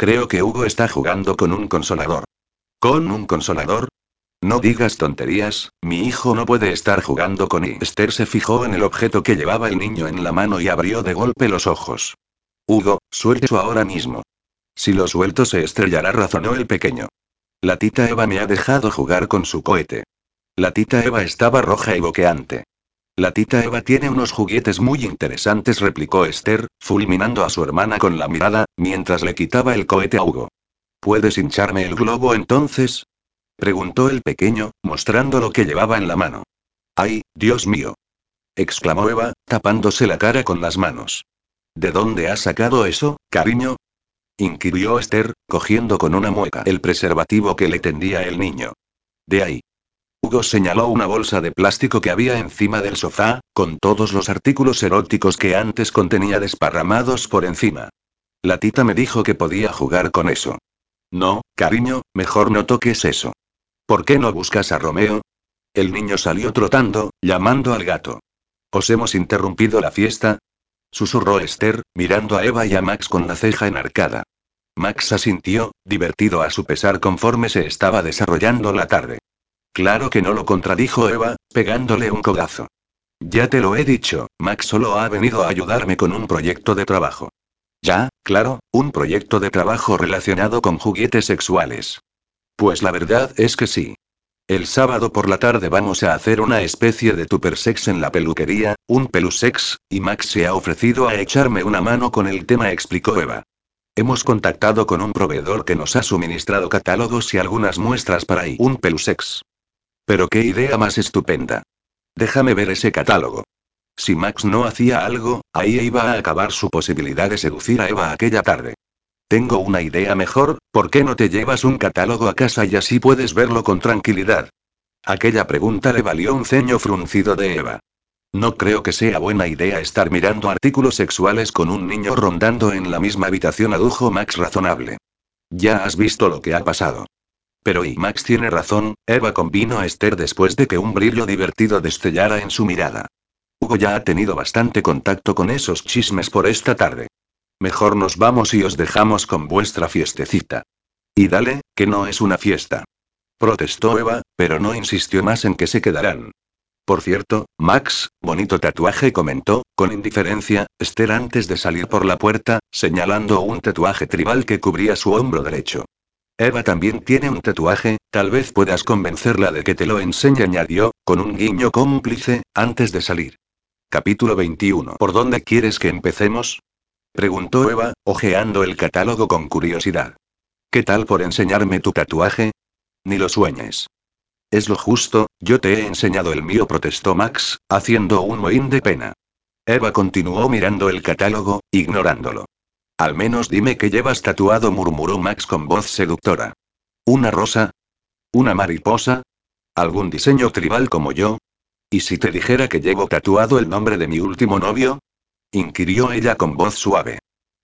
Creo que Hugo está jugando con un consolador. ¿Con un consolador? No digas tonterías, mi hijo no puede estar jugando con y Esther se fijó en el objeto que llevaba el niño en la mano y abrió de golpe los ojos. Hugo, suéltelo ahora mismo. Si lo suelto se estrellará, razonó el pequeño. La tita Eva me ha dejado jugar con su cohete. La tita Eva estaba roja y boqueante. La tita Eva tiene unos juguetes muy interesantes, replicó Esther, fulminando a su hermana con la mirada, mientras le quitaba el cohete a Hugo. ¿Puedes hincharme el globo entonces? preguntó el pequeño, mostrando lo que llevaba en la mano. ¡Ay, Dios mío! exclamó Eva, tapándose la cara con las manos. ¿De dónde has sacado eso, cariño? inquirió Esther, cogiendo con una mueca el preservativo que le tendía el niño. De ahí. Hugo señaló una bolsa de plástico que había encima del sofá, con todos los artículos eróticos que antes contenía desparramados por encima. La tita me dijo que podía jugar con eso. No, cariño, mejor no toques eso. ¿Por qué no buscas a Romeo? El niño salió trotando, llamando al gato. ¿Os hemos interrumpido la fiesta? Susurró Esther, mirando a Eva y a Max con la ceja enarcada. Max asintió, divertido a su pesar conforme se estaba desarrollando la tarde. Claro que no lo contradijo Eva, pegándole un codazo. Ya te lo he dicho, Max solo ha venido a ayudarme con un proyecto de trabajo. Ya, claro, un proyecto de trabajo relacionado con juguetes sexuales. Pues la verdad es que sí. El sábado por la tarde vamos a hacer una especie de sex en la peluquería, un pelusex, y Max se ha ofrecido a echarme una mano con el tema, explicó Eva. Hemos contactado con un proveedor que nos ha suministrado catálogos y algunas muestras para. Un pelusex. Pero qué idea más estupenda. Déjame ver ese catálogo. Si Max no hacía algo, ahí iba a acabar su posibilidad de seducir a Eva aquella tarde. Tengo una idea mejor, ¿por qué no te llevas un catálogo a casa y así puedes verlo con tranquilidad? Aquella pregunta le valió un ceño fruncido de Eva. No creo que sea buena idea estar mirando artículos sexuales con un niño rondando en la misma habitación, adujo Max razonable. Ya has visto lo que ha pasado. Pero y Max tiene razón, Eva convino a Esther después de que un brillo divertido destellara en su mirada. Hugo ya ha tenido bastante contacto con esos chismes por esta tarde. Mejor nos vamos y os dejamos con vuestra fiestecita. Y dale, que no es una fiesta. Protestó Eva, pero no insistió más en que se quedarán. Por cierto, Max, bonito tatuaje, comentó, con indiferencia, Esther antes de salir por la puerta, señalando un tatuaje tribal que cubría su hombro derecho. Eva también tiene un tatuaje, tal vez puedas convencerla de que te lo enseñe, añadió, con un guiño cómplice, antes de salir. Capítulo 21. ¿Por dónde quieres que empecemos? Preguntó Eva, hojeando el catálogo con curiosidad. ¿Qué tal por enseñarme tu tatuaje? Ni lo sueñes. Es lo justo, yo te he enseñado el mío, protestó Max, haciendo un mohín de pena. Eva continuó mirando el catálogo, ignorándolo. Al menos dime que llevas tatuado, murmuró Max con voz seductora. ¿Una rosa? ¿Una mariposa? ¿Algún diseño tribal como yo? ¿Y si te dijera que llevo tatuado el nombre de mi último novio? inquirió ella con voz suave.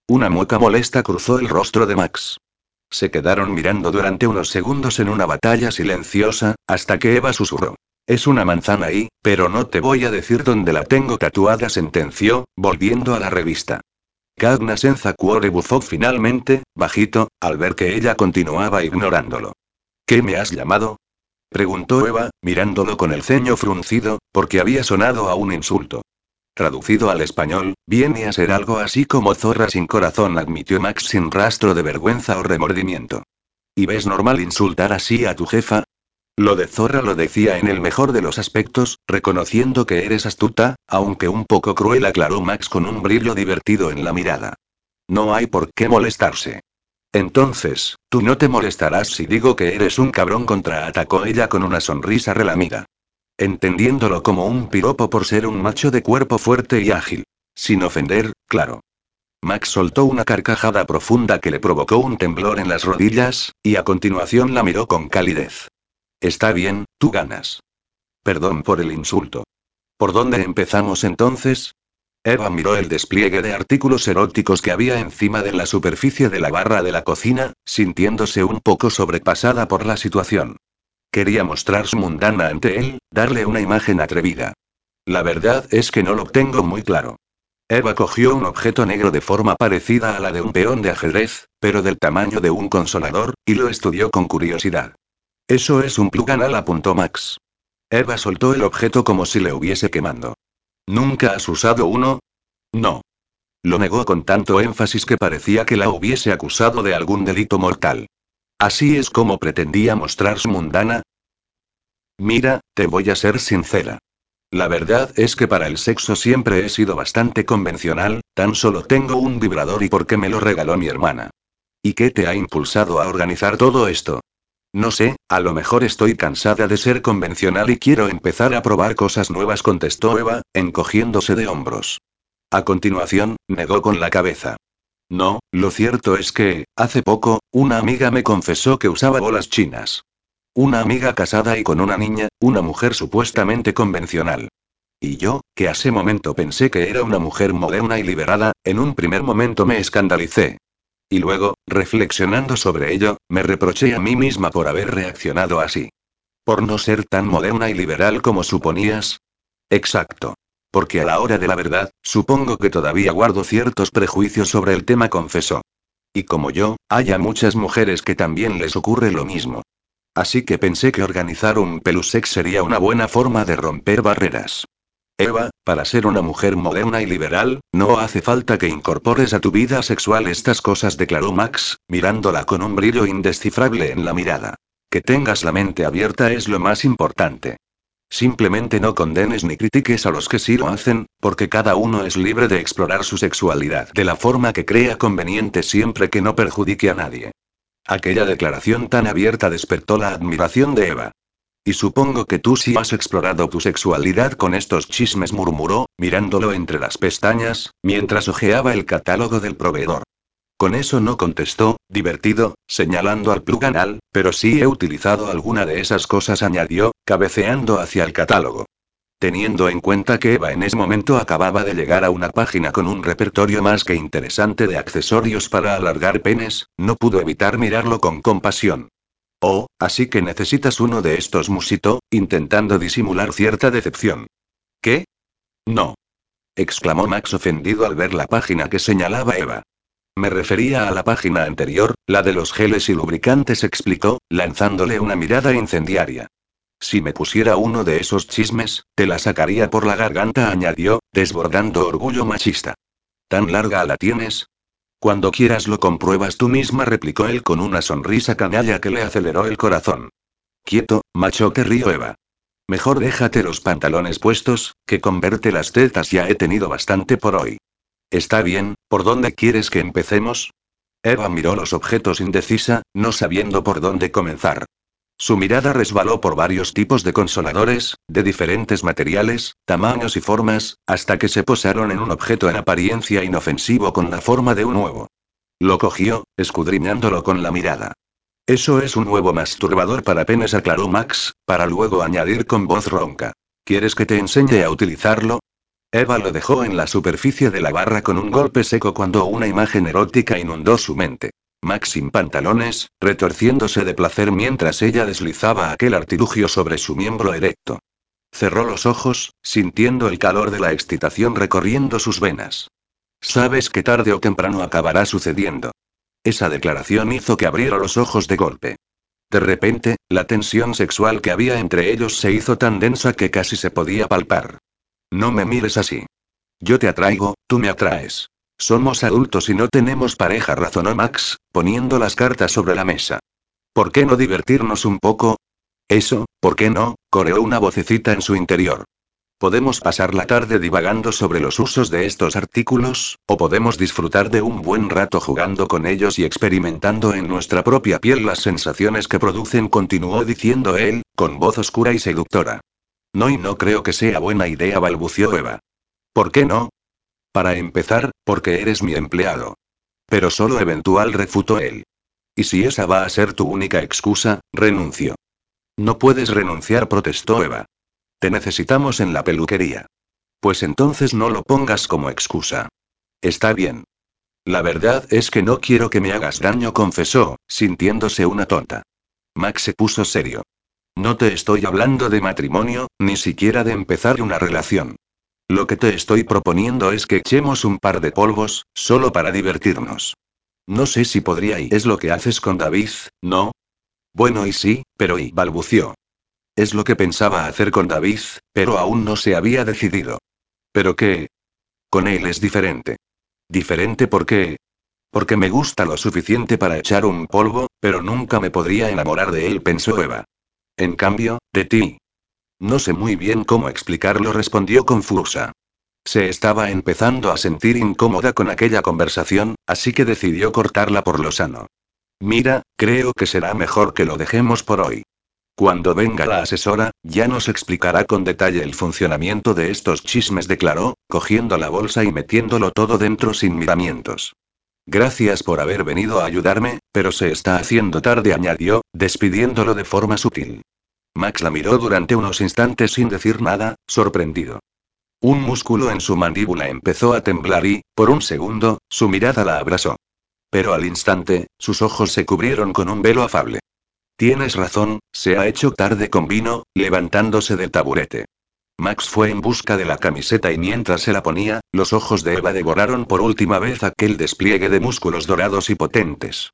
Una mueca molesta cruzó el rostro de Max. Se quedaron mirando durante unos segundos en una batalla silenciosa, hasta que Eva susurró. Es una manzana ahí, pero no te voy a decir dónde la tengo tatuada, sentenció, volviendo a la revista. Senza Cuore bufó finalmente, bajito, al ver que ella continuaba ignorándolo. ¿Qué me has llamado? preguntó Eva, mirándolo con el ceño fruncido, porque había sonado a un insulto. Traducido al español, viene a ser algo así como zorra sin corazón, admitió Max sin rastro de vergüenza o remordimiento. ¿Y ves normal insultar así a tu jefa? Lo de zorra lo decía en el mejor de los aspectos, reconociendo que eres astuta, aunque un poco cruel, aclaró Max con un brillo divertido en la mirada. No hay por qué molestarse. Entonces, tú no te molestarás si digo que eres un cabrón, contraatacó ella con una sonrisa relamida entendiéndolo como un piropo por ser un macho de cuerpo fuerte y ágil. Sin ofender, claro. Max soltó una carcajada profunda que le provocó un temblor en las rodillas, y a continuación la miró con calidez. Está bien, tú ganas. Perdón por el insulto. ¿Por dónde empezamos entonces? Eva miró el despliegue de artículos eróticos que había encima de la superficie de la barra de la cocina, sintiéndose un poco sobrepasada por la situación. Quería mostrar su mundana ante él, darle una imagen atrevida. La verdad es que no lo tengo muy claro. Eva cogió un objeto negro de forma parecida a la de un peón de ajedrez, pero del tamaño de un consolador, y lo estudió con curiosidad. Eso es un plug anal, apuntó Max. Eva soltó el objeto como si le hubiese quemando. ¿Nunca has usado uno? No. Lo negó con tanto énfasis que parecía que la hubiese acusado de algún delito mortal. ¿Así es como pretendía mostrarse mundana? Mira, te voy a ser sincera. La verdad es que para el sexo siempre he sido bastante convencional, tan solo tengo un vibrador y porque me lo regaló mi hermana. ¿Y qué te ha impulsado a organizar todo esto? No sé, a lo mejor estoy cansada de ser convencional y quiero empezar a probar cosas nuevas, contestó Eva, encogiéndose de hombros. A continuación, negó con la cabeza. No, lo cierto es que, hace poco, una amiga me confesó que usaba bolas chinas. Una amiga casada y con una niña, una mujer supuestamente convencional. Y yo, que hace momento pensé que era una mujer moderna y liberada, en un primer momento me escandalicé. Y luego, reflexionando sobre ello, me reproché a mí misma por haber reaccionado así. Por no ser tan moderna y liberal como suponías. Exacto. Porque a la hora de la verdad, supongo que todavía guardo ciertos prejuicios sobre el tema, confesó. Y como yo, haya muchas mujeres que también les ocurre lo mismo. Así que pensé que organizar un pelusex sería una buena forma de romper barreras. Eva, para ser una mujer moderna y liberal, no hace falta que incorpores a tu vida sexual estas cosas, declaró Max, mirándola con un brillo indescifrable en la mirada. Que tengas la mente abierta es lo más importante. Simplemente no condenes ni critiques a los que sí lo hacen, porque cada uno es libre de explorar su sexualidad de la forma que crea conveniente siempre que no perjudique a nadie. Aquella declaración tan abierta despertó la admiración de Eva. Y supongo que tú sí has explorado tu sexualidad con estos chismes, murmuró, mirándolo entre las pestañas, mientras hojeaba el catálogo del proveedor. Con eso no contestó, divertido, señalando al plug anal, pero sí he utilizado alguna de esas cosas, añadió, cabeceando hacia el catálogo. Teniendo en cuenta que Eva en ese momento acababa de llegar a una página con un repertorio más que interesante de accesorios para alargar penes, no pudo evitar mirarlo con compasión. Oh, así que necesitas uno de estos, musitó, intentando disimular cierta decepción. ¿Qué? No. exclamó Max ofendido al ver la página que señalaba Eva. Me refería a la página anterior, la de los geles y lubricantes, explicó, lanzándole una mirada incendiaria. Si me pusiera uno de esos chismes, te la sacaría por la garganta, añadió, desbordando orgullo machista. ¿Tan larga la tienes? Cuando quieras lo compruebas tú misma, replicó él con una sonrisa canalla que le aceleró el corazón. Quieto, macho, que río Eva. Mejor déjate los pantalones puestos, que con verte las tetas ya he tenido bastante por hoy. Está bien, ¿por dónde quieres que empecemos? Eva miró los objetos indecisa, no sabiendo por dónde comenzar. Su mirada resbaló por varios tipos de consoladores, de diferentes materiales, tamaños y formas, hasta que se posaron en un objeto en apariencia inofensivo con la forma de un huevo. Lo cogió, escudriñándolo con la mirada. Eso es un huevo masturbador para penes, aclaró Max, para luego añadir con voz ronca. ¿Quieres que te enseñe a utilizarlo? Eva lo dejó en la superficie de la barra con un golpe seco cuando una imagen erótica inundó su mente. Max sin pantalones, retorciéndose de placer mientras ella deslizaba aquel artilugio sobre su miembro erecto. Cerró los ojos, sintiendo el calor de la excitación recorriendo sus venas. Sabes que tarde o temprano acabará sucediendo. Esa declaración hizo que abriera los ojos de golpe. De repente, la tensión sexual que había entre ellos se hizo tan densa que casi se podía palpar. No me mires así. Yo te atraigo, tú me atraes. Somos adultos y no tenemos pareja, razonó Max, poniendo las cartas sobre la mesa. ¿Por qué no divertirnos un poco? Eso, ¿por qué no? coreó una vocecita en su interior. Podemos pasar la tarde divagando sobre los usos de estos artículos, o podemos disfrutar de un buen rato jugando con ellos y experimentando en nuestra propia piel las sensaciones que producen, continuó diciendo él, con voz oscura y seductora. No y no creo que sea buena idea, balbució Eva. ¿Por qué no? Para empezar, porque eres mi empleado. Pero solo eventual refutó él. Y si esa va a ser tu única excusa, renuncio. No puedes renunciar, protestó Eva. Te necesitamos en la peluquería. Pues entonces no lo pongas como excusa. Está bien. La verdad es que no quiero que me hagas daño, confesó, sintiéndose una tonta. Max se puso serio. No te estoy hablando de matrimonio, ni siquiera de empezar una relación. Lo que te estoy proponiendo es que echemos un par de polvos, solo para divertirnos. No sé si podría y es lo que haces con David, ¿no? Bueno y sí, pero y balbució. Es lo que pensaba hacer con David, pero aún no se había decidido. ¿Pero qué? Con él es diferente. ¿Diferente por qué? Porque me gusta lo suficiente para echar un polvo, pero nunca me podría enamorar de él, pensó Eva. En cambio, de ti. No sé muy bien cómo explicarlo, respondió confusa. Se estaba empezando a sentir incómoda con aquella conversación, así que decidió cortarla por lo sano. Mira, creo que será mejor que lo dejemos por hoy. Cuando venga la asesora, ya nos explicará con detalle el funcionamiento de estos chismes, declaró, cogiendo la bolsa y metiéndolo todo dentro sin miramientos. Gracias por haber venido a ayudarme, pero se está haciendo tarde, añadió, despidiéndolo de forma sutil. Max la miró durante unos instantes sin decir nada, sorprendido. Un músculo en su mandíbula empezó a temblar y, por un segundo, su mirada la abrazó. Pero al instante, sus ojos se cubrieron con un velo afable. Tienes razón, se ha hecho tarde con vino, levantándose del taburete. Max fue en busca de la camiseta y mientras se la ponía, los ojos de Eva devoraron por última vez aquel despliegue de músculos dorados y potentes.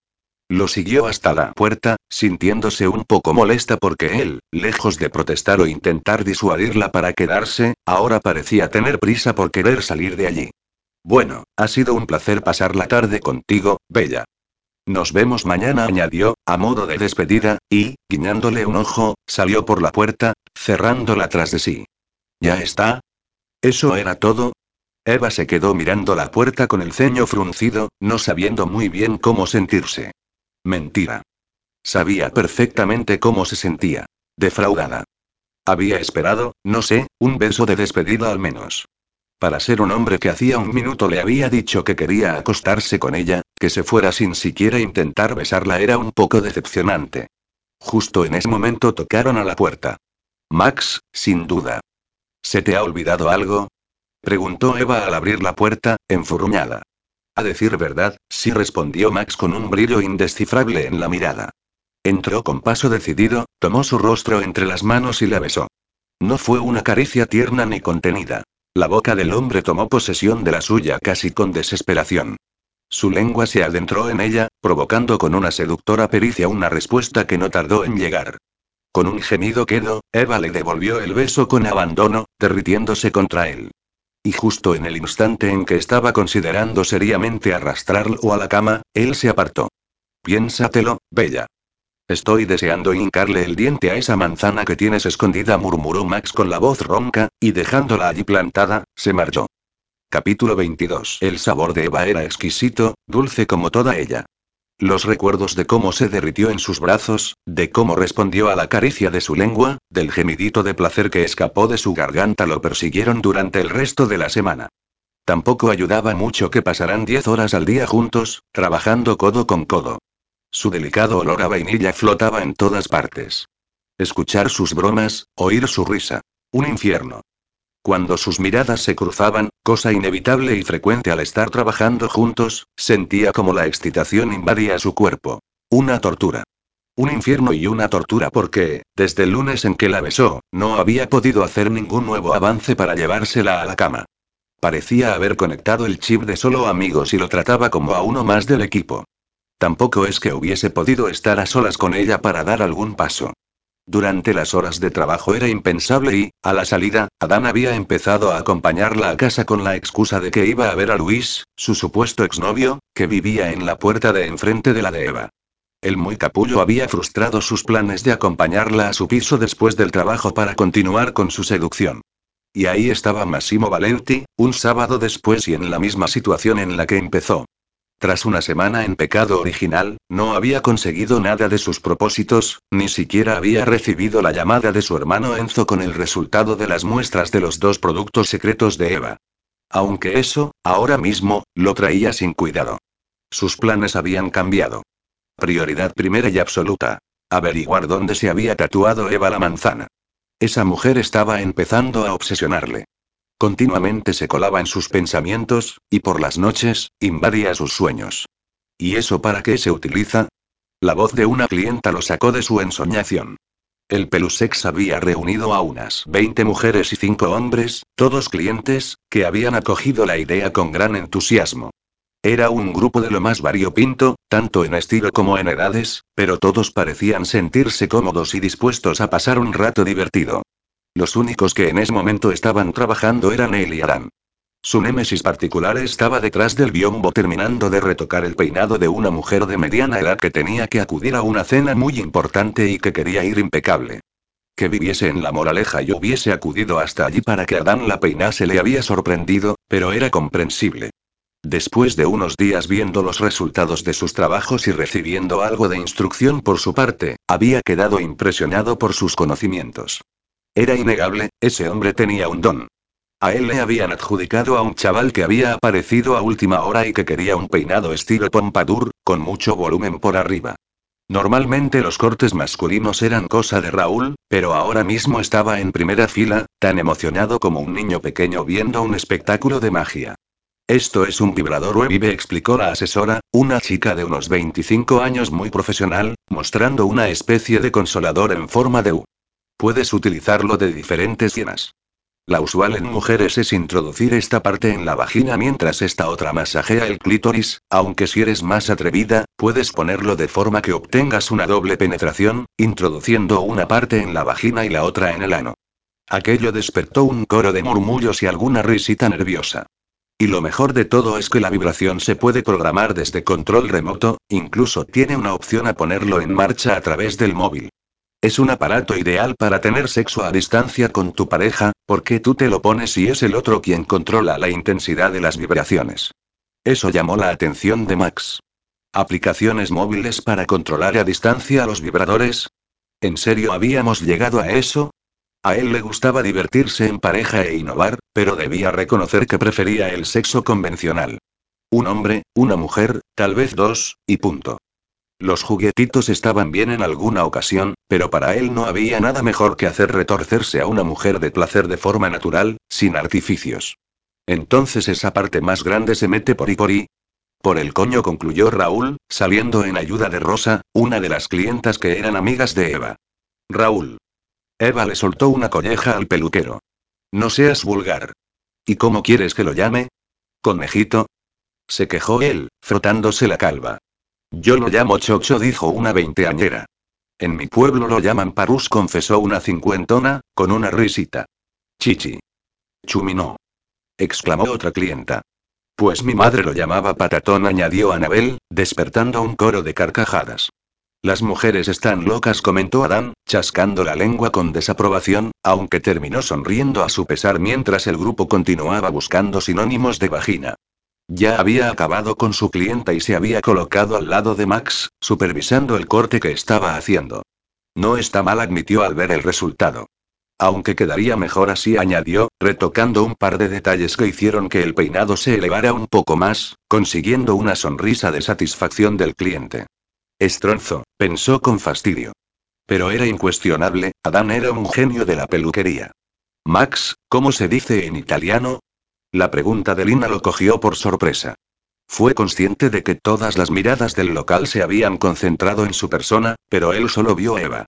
Lo siguió hasta la puerta, sintiéndose un poco molesta porque él, lejos de protestar o intentar disuadirla para quedarse, ahora parecía tener prisa por querer salir de allí. Bueno, ha sido un placer pasar la tarde contigo, Bella. Nos vemos mañana, añadió, a modo de despedida, y, guiñándole un ojo, salió por la puerta, cerrándola tras de sí. ¿Ya está? ¿Eso era todo? Eva se quedó mirando la puerta con el ceño fruncido, no sabiendo muy bien cómo sentirse. Mentira. Sabía perfectamente cómo se sentía. Defraudada. Había esperado, no sé, un beso de despedida al menos. Para ser un hombre que hacía un minuto le había dicho que quería acostarse con ella, que se fuera sin siquiera intentar besarla era un poco decepcionante. Justo en ese momento tocaron a la puerta. Max, sin duda. ¿Se te ha olvidado algo? Preguntó Eva al abrir la puerta, enfurruñada. A decir verdad, sí respondió Max con un brillo indescifrable en la mirada. Entró con paso decidido, tomó su rostro entre las manos y la besó. No fue una caricia tierna ni contenida. La boca del hombre tomó posesión de la suya casi con desesperación. Su lengua se adentró en ella, provocando con una seductora pericia una respuesta que no tardó en llegar. Con un gemido quedo, Eva le devolvió el beso con abandono, derritiéndose contra él. Y justo en el instante en que estaba considerando seriamente arrastrarlo a la cama, él se apartó. Piénsatelo, Bella. Estoy deseando hincarle el diente a esa manzana que tienes escondida, murmuró Max con la voz ronca, y dejándola allí plantada, se marchó. Capítulo 22. El sabor de Eva era exquisito, dulce como toda ella. Los recuerdos de cómo se derritió en sus brazos, de cómo respondió a la caricia de su lengua, del gemidito de placer que escapó de su garganta lo persiguieron durante el resto de la semana. Tampoco ayudaba mucho que pasaran diez horas al día juntos, trabajando codo con codo. Su delicado olor a vainilla flotaba en todas partes. Escuchar sus bromas, oír su risa. Un infierno. Cuando sus miradas se cruzaban, cosa inevitable y frecuente al estar trabajando juntos, sentía como la excitación invadía su cuerpo. Una tortura. Un infierno y una tortura porque, desde el lunes en que la besó, no había podido hacer ningún nuevo avance para llevársela a la cama. Parecía haber conectado el chip de solo amigos y lo trataba como a uno más del equipo. Tampoco es que hubiese podido estar a solas con ella para dar algún paso. Durante las horas de trabajo era impensable y, a la salida, Adán había empezado a acompañarla a casa con la excusa de que iba a ver a Luis, su supuesto exnovio, que vivía en la puerta de enfrente de la de Eva. El muy capullo había frustrado sus planes de acompañarla a su piso después del trabajo para continuar con su seducción. Y ahí estaba Massimo Valenti, un sábado después y en la misma situación en la que empezó. Tras una semana en pecado original, no había conseguido nada de sus propósitos, ni siquiera había recibido la llamada de su hermano Enzo con el resultado de las muestras de los dos productos secretos de Eva. Aunque eso, ahora mismo, lo traía sin cuidado. Sus planes habían cambiado. Prioridad primera y absoluta. Averiguar dónde se había tatuado Eva la manzana. Esa mujer estaba empezando a obsesionarle. Continuamente se colaba en sus pensamientos, y por las noches, invadía sus sueños. ¿Y eso para qué se utiliza? La voz de una clienta lo sacó de su ensoñación. El Pelusex había reunido a unas 20 mujeres y 5 hombres, todos clientes, que habían acogido la idea con gran entusiasmo. Era un grupo de lo más variopinto, tanto en estilo como en edades, pero todos parecían sentirse cómodos y dispuestos a pasar un rato divertido. Los únicos que en ese momento estaban trabajando eran él y Adán. Su némesis particular estaba detrás del biombo terminando de retocar el peinado de una mujer de mediana edad que tenía que acudir a una cena muy importante y que quería ir impecable. Que viviese en la moraleja y hubiese acudido hasta allí para que Adán la peinase le había sorprendido, pero era comprensible. Después de unos días viendo los resultados de sus trabajos y recibiendo algo de instrucción por su parte, había quedado impresionado por sus conocimientos. Era innegable, ese hombre tenía un don. A él le habían adjudicado a un chaval que había aparecido a última hora y que quería un peinado estilo pompadour, con mucho volumen por arriba. Normalmente los cortes masculinos eran cosa de Raúl, pero ahora mismo estaba en primera fila, tan emocionado como un niño pequeño viendo un espectáculo de magia. Esto es un vibrador Webive, explicó la asesora, una chica de unos 25 años muy profesional, mostrando una especie de consolador en forma de U. Puedes utilizarlo de diferentes llenas. La usual en mujeres es introducir esta parte en la vagina mientras esta otra masajea el clítoris, aunque si eres más atrevida, puedes ponerlo de forma que obtengas una doble penetración, introduciendo una parte en la vagina y la otra en el ano. Aquello despertó un coro de murmullos y alguna risita nerviosa. Y lo mejor de todo es que la vibración se puede programar desde control remoto, incluso tiene una opción a ponerlo en marcha a través del móvil. Es un aparato ideal para tener sexo a distancia con tu pareja, porque tú te lo pones y es el otro quien controla la intensidad de las vibraciones. Eso llamó la atención de Max. ¿Aplicaciones móviles para controlar a distancia los vibradores? ¿En serio habíamos llegado a eso? A él le gustaba divertirse en pareja e innovar, pero debía reconocer que prefería el sexo convencional. Un hombre, una mujer, tal vez dos, y punto. Los juguetitos estaban bien en alguna ocasión, pero para él no había nada mejor que hacer retorcerse a una mujer de placer de forma natural, sin artificios. Entonces esa parte más grande se mete por y por y. Por el coño concluyó Raúl, saliendo en ayuda de Rosa, una de las clientas que eran amigas de Eva. Raúl. Eva le soltó una colleja al peluquero. No seas vulgar. ¿Y cómo quieres que lo llame? ¿Conejito? Se quejó él, frotándose la calva. Yo lo llamo chocho, dijo una veinteañera. En mi pueblo lo llaman parús, confesó una cincuentona, con una risita. Chichi. Chuminó. exclamó otra clienta. Pues mi madre lo llamaba patatón, añadió Anabel, despertando un coro de carcajadas. Las mujeres están locas, comentó Adán, chascando la lengua con desaprobación, aunque terminó sonriendo a su pesar mientras el grupo continuaba buscando sinónimos de vagina. Ya había acabado con su clienta y se había colocado al lado de Max, supervisando el corte que estaba haciendo. No está mal, admitió al ver el resultado. Aunque quedaría mejor así, añadió, retocando un par de detalles que hicieron que el peinado se elevara un poco más, consiguiendo una sonrisa de satisfacción del cliente. Estronzo, pensó con fastidio. Pero era incuestionable, Adán era un genio de la peluquería. Max, ¿cómo se dice en italiano? La pregunta de Lina lo cogió por sorpresa. Fue consciente de que todas las miradas del local se habían concentrado en su persona, pero él solo vio a Eva.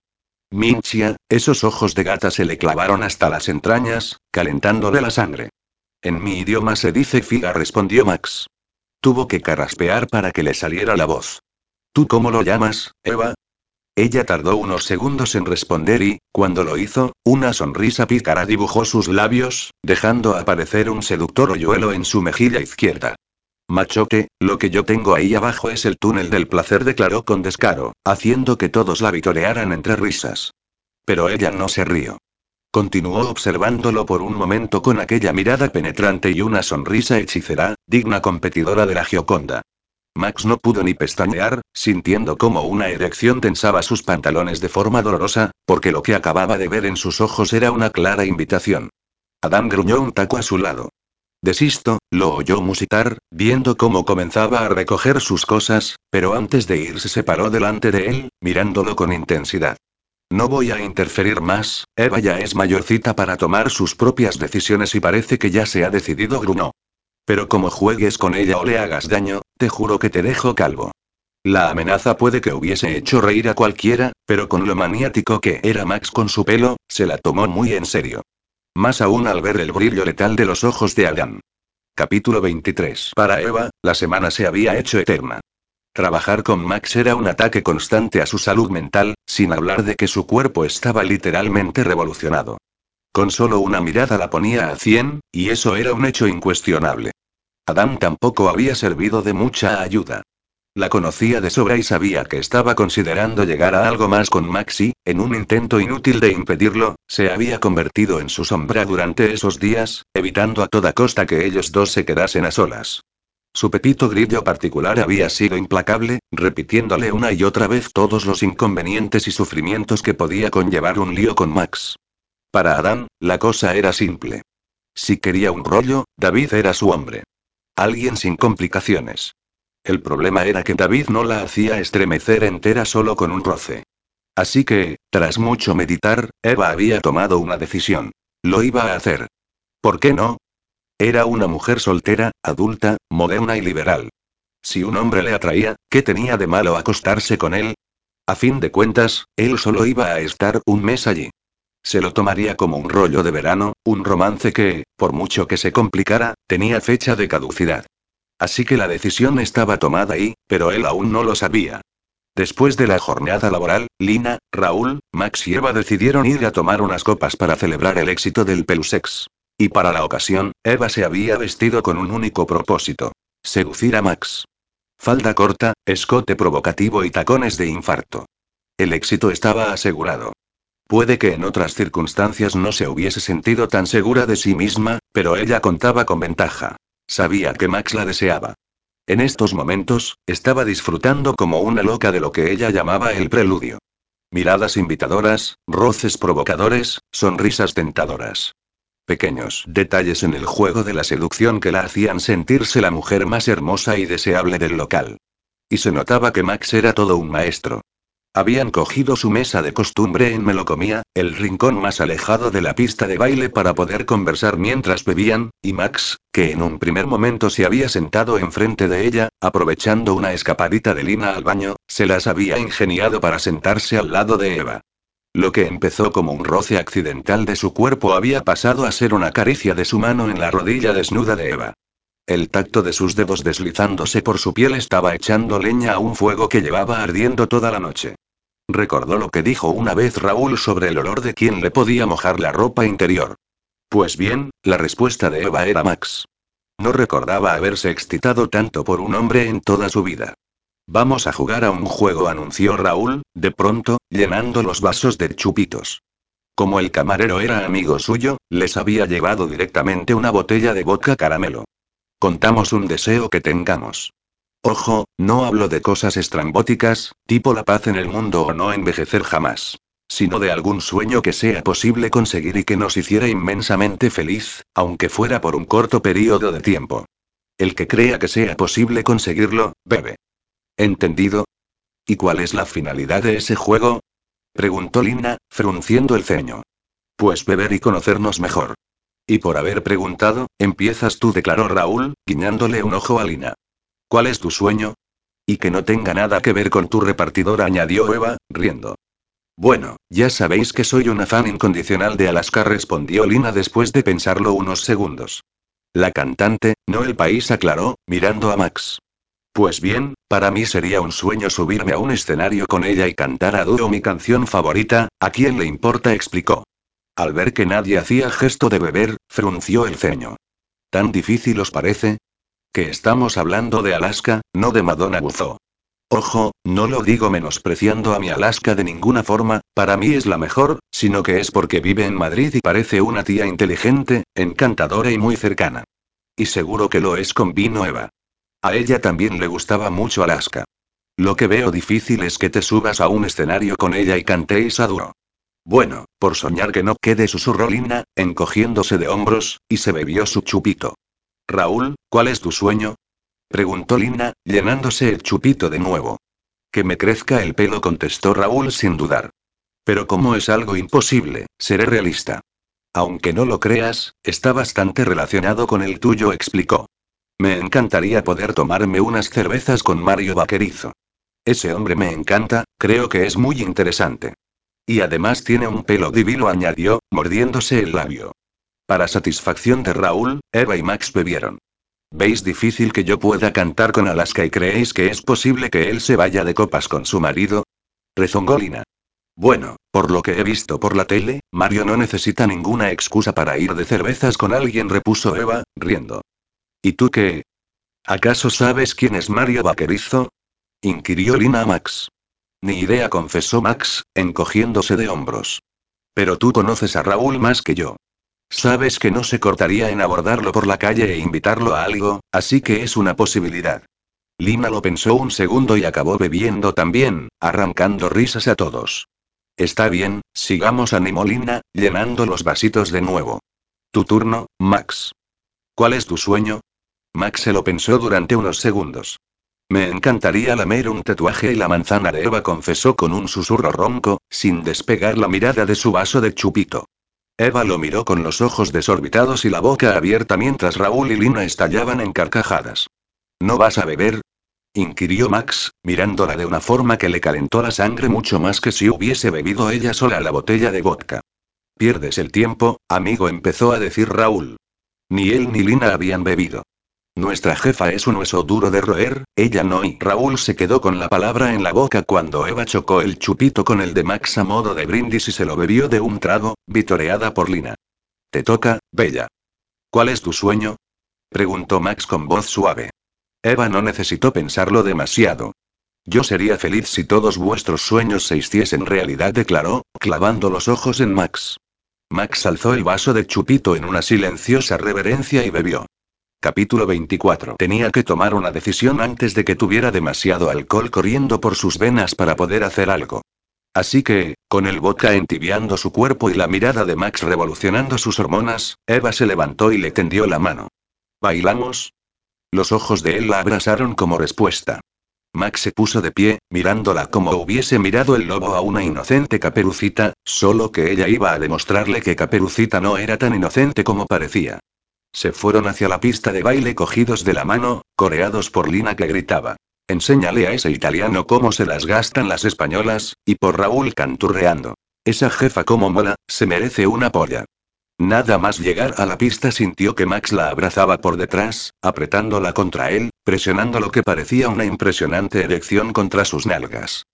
Minchia, esos ojos de gata se le clavaron hasta las entrañas, calentándole la sangre. En mi idioma se dice figa, respondió Max. Tuvo que carraspear para que le saliera la voz. ¿Tú cómo lo llamas, Eva? Ella tardó unos segundos en responder y, cuando lo hizo, una sonrisa pícara dibujó sus labios, dejando aparecer un seductor hoyuelo en su mejilla izquierda. Machote, lo que yo tengo ahí abajo es el túnel del placer, declaró con descaro, haciendo que todos la vitorearan entre risas. Pero ella no se rió. Continuó observándolo por un momento con aquella mirada penetrante y una sonrisa hechicera, digna competidora de la Gioconda. Max no pudo ni pestañear, sintiendo como una erección tensaba sus pantalones de forma dolorosa, porque lo que acababa de ver en sus ojos era una clara invitación. Adam gruñó un taco a su lado. Desisto, lo oyó musitar, viendo cómo comenzaba a recoger sus cosas, pero antes de irse se paró delante de él, mirándolo con intensidad. No voy a interferir más, Eva ya es mayorcita para tomar sus propias decisiones y parece que ya se ha decidido, gruñó. Pero como juegues con ella o le hagas daño, te juro que te dejo calvo. La amenaza puede que hubiese hecho reír a cualquiera, pero con lo maniático que era Max con su pelo, se la tomó muy en serio. Más aún al ver el brillo letal de los ojos de Adán. Capítulo 23. Para Eva, la semana se había hecho eterna. Trabajar con Max era un ataque constante a su salud mental, sin hablar de que su cuerpo estaba literalmente revolucionado. Con solo una mirada la ponía a 100, y eso era un hecho incuestionable. Adam tampoco había servido de mucha ayuda. La conocía de sobra y sabía que estaba considerando llegar a algo más con Maxi, en un intento inútil de impedirlo, se había convertido en su sombra durante esos días, evitando a toda costa que ellos dos se quedasen a solas. Su pepito grillo particular había sido implacable, repitiéndole una y otra vez todos los inconvenientes y sufrimientos que podía conllevar un lío con Max. Para Adán, la cosa era simple. Si quería un rollo, David era su hombre. Alguien sin complicaciones. El problema era que David no la hacía estremecer entera solo con un roce. Así que, tras mucho meditar, Eva había tomado una decisión. Lo iba a hacer. ¿Por qué no? Era una mujer soltera, adulta, moderna y liberal. Si un hombre le atraía, ¿qué tenía de malo acostarse con él? A fin de cuentas, él solo iba a estar un mes allí. Se lo tomaría como un rollo de verano, un romance que, por mucho que se complicara, tenía fecha de caducidad. Así que la decisión estaba tomada y, pero él aún no lo sabía. Después de la jornada laboral, Lina, Raúl, Max y Eva decidieron ir a tomar unas copas para celebrar el éxito del Pelusex. Y para la ocasión, Eva se había vestido con un único propósito. Seducir a Max. Falda corta, escote provocativo y tacones de infarto. El éxito estaba asegurado. Puede que en otras circunstancias no se hubiese sentido tan segura de sí misma, pero ella contaba con ventaja. Sabía que Max la deseaba. En estos momentos, estaba disfrutando como una loca de lo que ella llamaba el preludio. Miradas invitadoras, roces provocadores, sonrisas tentadoras. Pequeños detalles en el juego de la seducción que la hacían sentirse la mujer más hermosa y deseable del local. Y se notaba que Max era todo un maestro. Habían cogido su mesa de costumbre en Melocomía, el rincón más alejado de la pista de baile para poder conversar mientras bebían, y Max, que en un primer momento se había sentado enfrente de ella, aprovechando una escapadita de Lina al baño, se las había ingeniado para sentarse al lado de Eva. Lo que empezó como un roce accidental de su cuerpo había pasado a ser una caricia de su mano en la rodilla desnuda de Eva. El tacto de sus dedos deslizándose por su piel estaba echando leña a un fuego que llevaba ardiendo toda la noche. Recordó lo que dijo una vez Raúl sobre el olor de quien le podía mojar la ropa interior. Pues bien, la respuesta de Eva era Max. No recordaba haberse excitado tanto por un hombre en toda su vida. Vamos a jugar a un juego, anunció Raúl, de pronto, llenando los vasos de chupitos. Como el camarero era amigo suyo, les había llevado directamente una botella de vodka caramelo. Contamos un deseo que tengamos. Ojo, no hablo de cosas estrambóticas, tipo la paz en el mundo o no envejecer jamás. Sino de algún sueño que sea posible conseguir y que nos hiciera inmensamente feliz, aunque fuera por un corto periodo de tiempo. El que crea que sea posible conseguirlo, bebe. ¿Entendido? ¿Y cuál es la finalidad de ese juego? Preguntó Lina, frunciendo el ceño. Pues beber y conocernos mejor. Y por haber preguntado, empiezas tú, declaró Raúl, guiñándole un ojo a Lina. ¿Cuál es tu sueño? Y que no tenga nada que ver con tu repartidor, añadió Eva, riendo. Bueno, ya sabéis que soy una fan incondicional de Alaska, respondió Lina después de pensarlo unos segundos. La cantante, no el país, aclaró, mirando a Max. Pues bien, para mí sería un sueño subirme a un escenario con ella y cantar a dúo mi canción favorita, ¿a quién le importa? explicó. Al ver que nadie hacía gesto de beber, frunció el ceño. ¿Tan difícil os parece? Que estamos hablando de Alaska, no de Madonna Buzó. Ojo, no lo digo menospreciando a mi Alaska de ninguna forma, para mí es la mejor, sino que es porque vive en Madrid y parece una tía inteligente, encantadora y muy cercana. Y seguro que lo es con Vino Eva. A ella también le gustaba mucho Alaska. Lo que veo difícil es que te subas a un escenario con ella y cantéis a duro. Bueno, por soñar que no quede, susurró Lina, encogiéndose de hombros, y se bebió su chupito. Raúl, ¿cuál es tu sueño? Preguntó Lina, llenándose el chupito de nuevo. Que me crezca el pelo, contestó Raúl sin dudar. Pero como es algo imposible, seré realista. Aunque no lo creas, está bastante relacionado con el tuyo, explicó. Me encantaría poder tomarme unas cervezas con Mario Vaquerizo. Ese hombre me encanta, creo que es muy interesante. Y además tiene un pelo divino, añadió, mordiéndose el labio. Para satisfacción de Raúl, Eva y Max bebieron. ¿Veis difícil que yo pueda cantar con Alaska y creéis que es posible que él se vaya de copas con su marido? Rezongó Lina. Bueno, por lo que he visto por la tele, Mario no necesita ninguna excusa para ir de cervezas con alguien, repuso Eva, riendo. ¿Y tú qué? ¿Acaso sabes quién es Mario Vaquerizo? inquirió Lina a Max. Ni idea, confesó Max, encogiéndose de hombros. Pero tú conoces a Raúl más que yo. Sabes que no se cortaría en abordarlo por la calle e invitarlo a algo, así que es una posibilidad. Lina lo pensó un segundo y acabó bebiendo también, arrancando risas a todos. Está bien, sigamos, animó Lina, llenando los vasitos de nuevo. Tu turno, Max. ¿Cuál es tu sueño? Max se lo pensó durante unos segundos. Me encantaría lamer un tatuaje y la manzana de Eva confesó con un susurro ronco, sin despegar la mirada de su vaso de chupito. Eva lo miró con los ojos desorbitados y la boca abierta mientras Raúl y Lina estallaban en carcajadas. ¿No vas a beber? inquirió Max, mirándola de una forma que le calentó la sangre mucho más que si hubiese bebido ella sola la botella de vodka. Pierdes el tiempo, amigo, empezó a decir Raúl. Ni él ni Lina habían bebido. Nuestra jefa es un hueso duro de roer, ella no y Raúl se quedó con la palabra en la boca cuando Eva chocó el chupito con el de Max a modo de brindis y se lo bebió de un trago, vitoreada por Lina. Te toca, Bella. ¿Cuál es tu sueño? preguntó Max con voz suave. Eva no necesitó pensarlo demasiado. Yo sería feliz si todos vuestros sueños se hiciesen realidad, declaró, clavando los ojos en Max. Max alzó el vaso de chupito en una silenciosa reverencia y bebió. Capítulo 24. Tenía que tomar una decisión antes de que tuviera demasiado alcohol corriendo por sus venas para poder hacer algo. Así que, con el vodka entibiando su cuerpo y la mirada de Max revolucionando sus hormonas, Eva se levantó y le tendió la mano. ¿Bailamos? Los ojos de él la abrasaron como respuesta. Max se puso de pie, mirándola como hubiese mirado el lobo a una inocente caperucita, solo que ella iba a demostrarle que caperucita no era tan inocente como parecía. Se fueron hacia la pista de baile cogidos de la mano, coreados por Lina que gritaba. Enséñale a ese italiano cómo se las gastan las españolas, y por Raúl canturreando. Esa jefa como mola, se merece una polla. Nada más llegar a la pista sintió que Max la abrazaba por detrás, apretándola contra él, presionando lo que parecía una impresionante erección contra sus nalgas.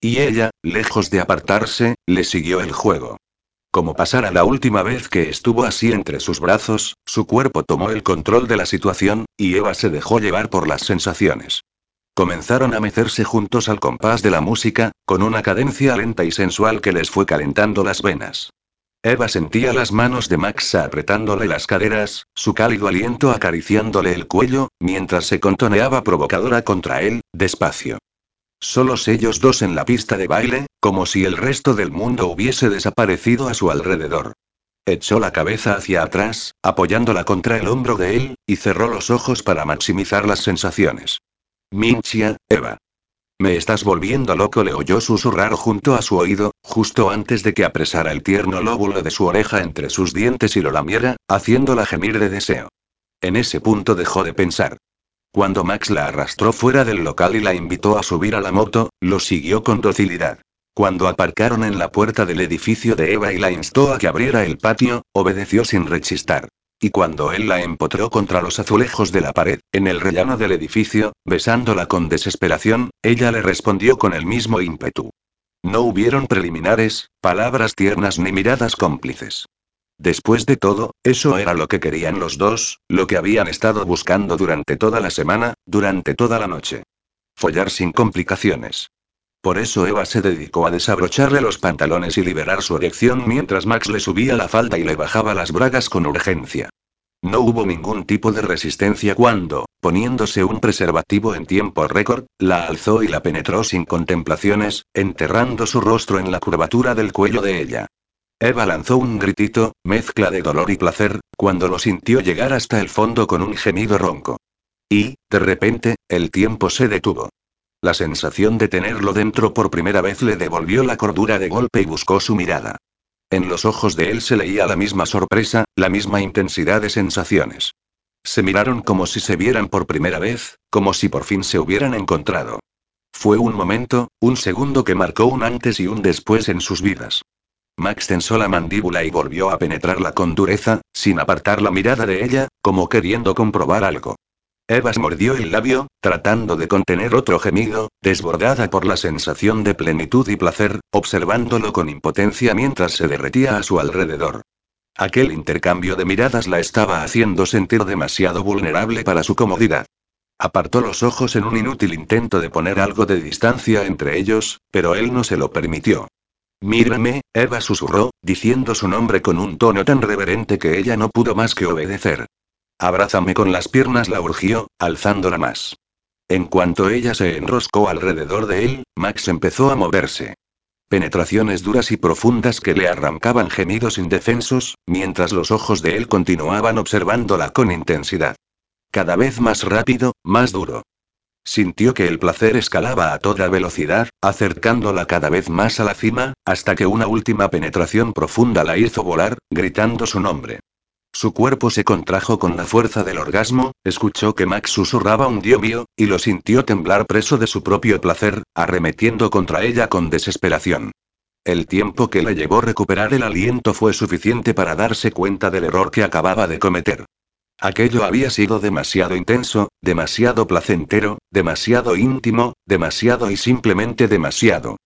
Y ella, lejos de apartarse, le siguió el juego. Como pasara la última vez que estuvo así entre sus brazos, su cuerpo tomó el control de la situación, y Eva se dejó llevar por las sensaciones. Comenzaron a mecerse juntos al compás de la música, con una cadencia lenta y sensual que les fue calentando las venas. Eva sentía las manos de Max apretándole las caderas, su cálido aliento acariciándole el cuello, mientras se contoneaba provocadora contra él, despacio. Solos ellos dos en la pista de baile, como si el resto del mundo hubiese desaparecido a su alrededor. Echó la cabeza hacia atrás, apoyándola contra el hombro de él, y cerró los ojos para maximizar las sensaciones. Minchia, Eva. Me estás volviendo loco, le oyó susurrar junto a su oído, justo antes de que apresara el tierno lóbulo de su oreja entre sus dientes y lo lamiera, haciéndola gemir de deseo. En ese punto dejó de pensar. Cuando Max la arrastró fuera del local y la invitó a subir a la moto, lo siguió con docilidad. Cuando aparcaron en la puerta del edificio de Eva y la instó a que abriera el patio, obedeció sin rechistar. Y cuando él la empotró contra los azulejos de la pared, en el rellano del edificio, besándola con desesperación, ella le respondió con el mismo ímpetu. No hubieron preliminares, palabras tiernas ni miradas cómplices. Después de todo, eso era lo que querían los dos, lo que habían estado buscando durante toda la semana, durante toda la noche. Follar sin complicaciones. Por eso Eva se dedicó a desabrocharle los pantalones y liberar su erección mientras Max le subía la falda y le bajaba las bragas con urgencia. No hubo ningún tipo de resistencia cuando, poniéndose un preservativo en tiempo récord, la alzó y la penetró sin contemplaciones, enterrando su rostro en la curvatura del cuello de ella. Eva lanzó un gritito, mezcla de dolor y placer, cuando lo sintió llegar hasta el fondo con un gemido ronco. Y, de repente, el tiempo se detuvo. La sensación de tenerlo dentro por primera vez le devolvió la cordura de golpe y buscó su mirada. En los ojos de él se leía la misma sorpresa, la misma intensidad de sensaciones. Se miraron como si se vieran por primera vez, como si por fin se hubieran encontrado. Fue un momento, un segundo que marcó un antes y un después en sus vidas. Max tensó la mandíbula y volvió a penetrarla con dureza, sin apartar la mirada de ella, como queriendo comprobar algo. Eva mordió el labio, tratando de contener otro gemido, desbordada por la sensación de plenitud y placer, observándolo con impotencia mientras se derretía a su alrededor. Aquel intercambio de miradas la estaba haciendo sentir demasiado vulnerable para su comodidad. Apartó los ojos en un inútil intento de poner algo de distancia entre ellos, pero él no se lo permitió. Mírame, Eva susurró, diciendo su nombre con un tono tan reverente que ella no pudo más que obedecer. Abrázame con las piernas, la urgió, alzándola más. En cuanto ella se enroscó alrededor de él, Max empezó a moverse. Penetraciones duras y profundas que le arrancaban gemidos indefensos, mientras los ojos de él continuaban observándola con intensidad. Cada vez más rápido, más duro. Sintió que el placer escalaba a toda velocidad, acercándola cada vez más a la cima, hasta que una última penetración profunda la hizo volar, gritando su nombre. Su cuerpo se contrajo con la fuerza del orgasmo, escuchó que Max susurraba un Dios mío, y lo sintió temblar preso de su propio placer, arremetiendo contra ella con desesperación. El tiempo que le llevó recuperar el aliento fue suficiente para darse cuenta del error que acababa de cometer. Aquello había sido demasiado intenso, demasiado placentero, demasiado íntimo, demasiado y simplemente demasiado.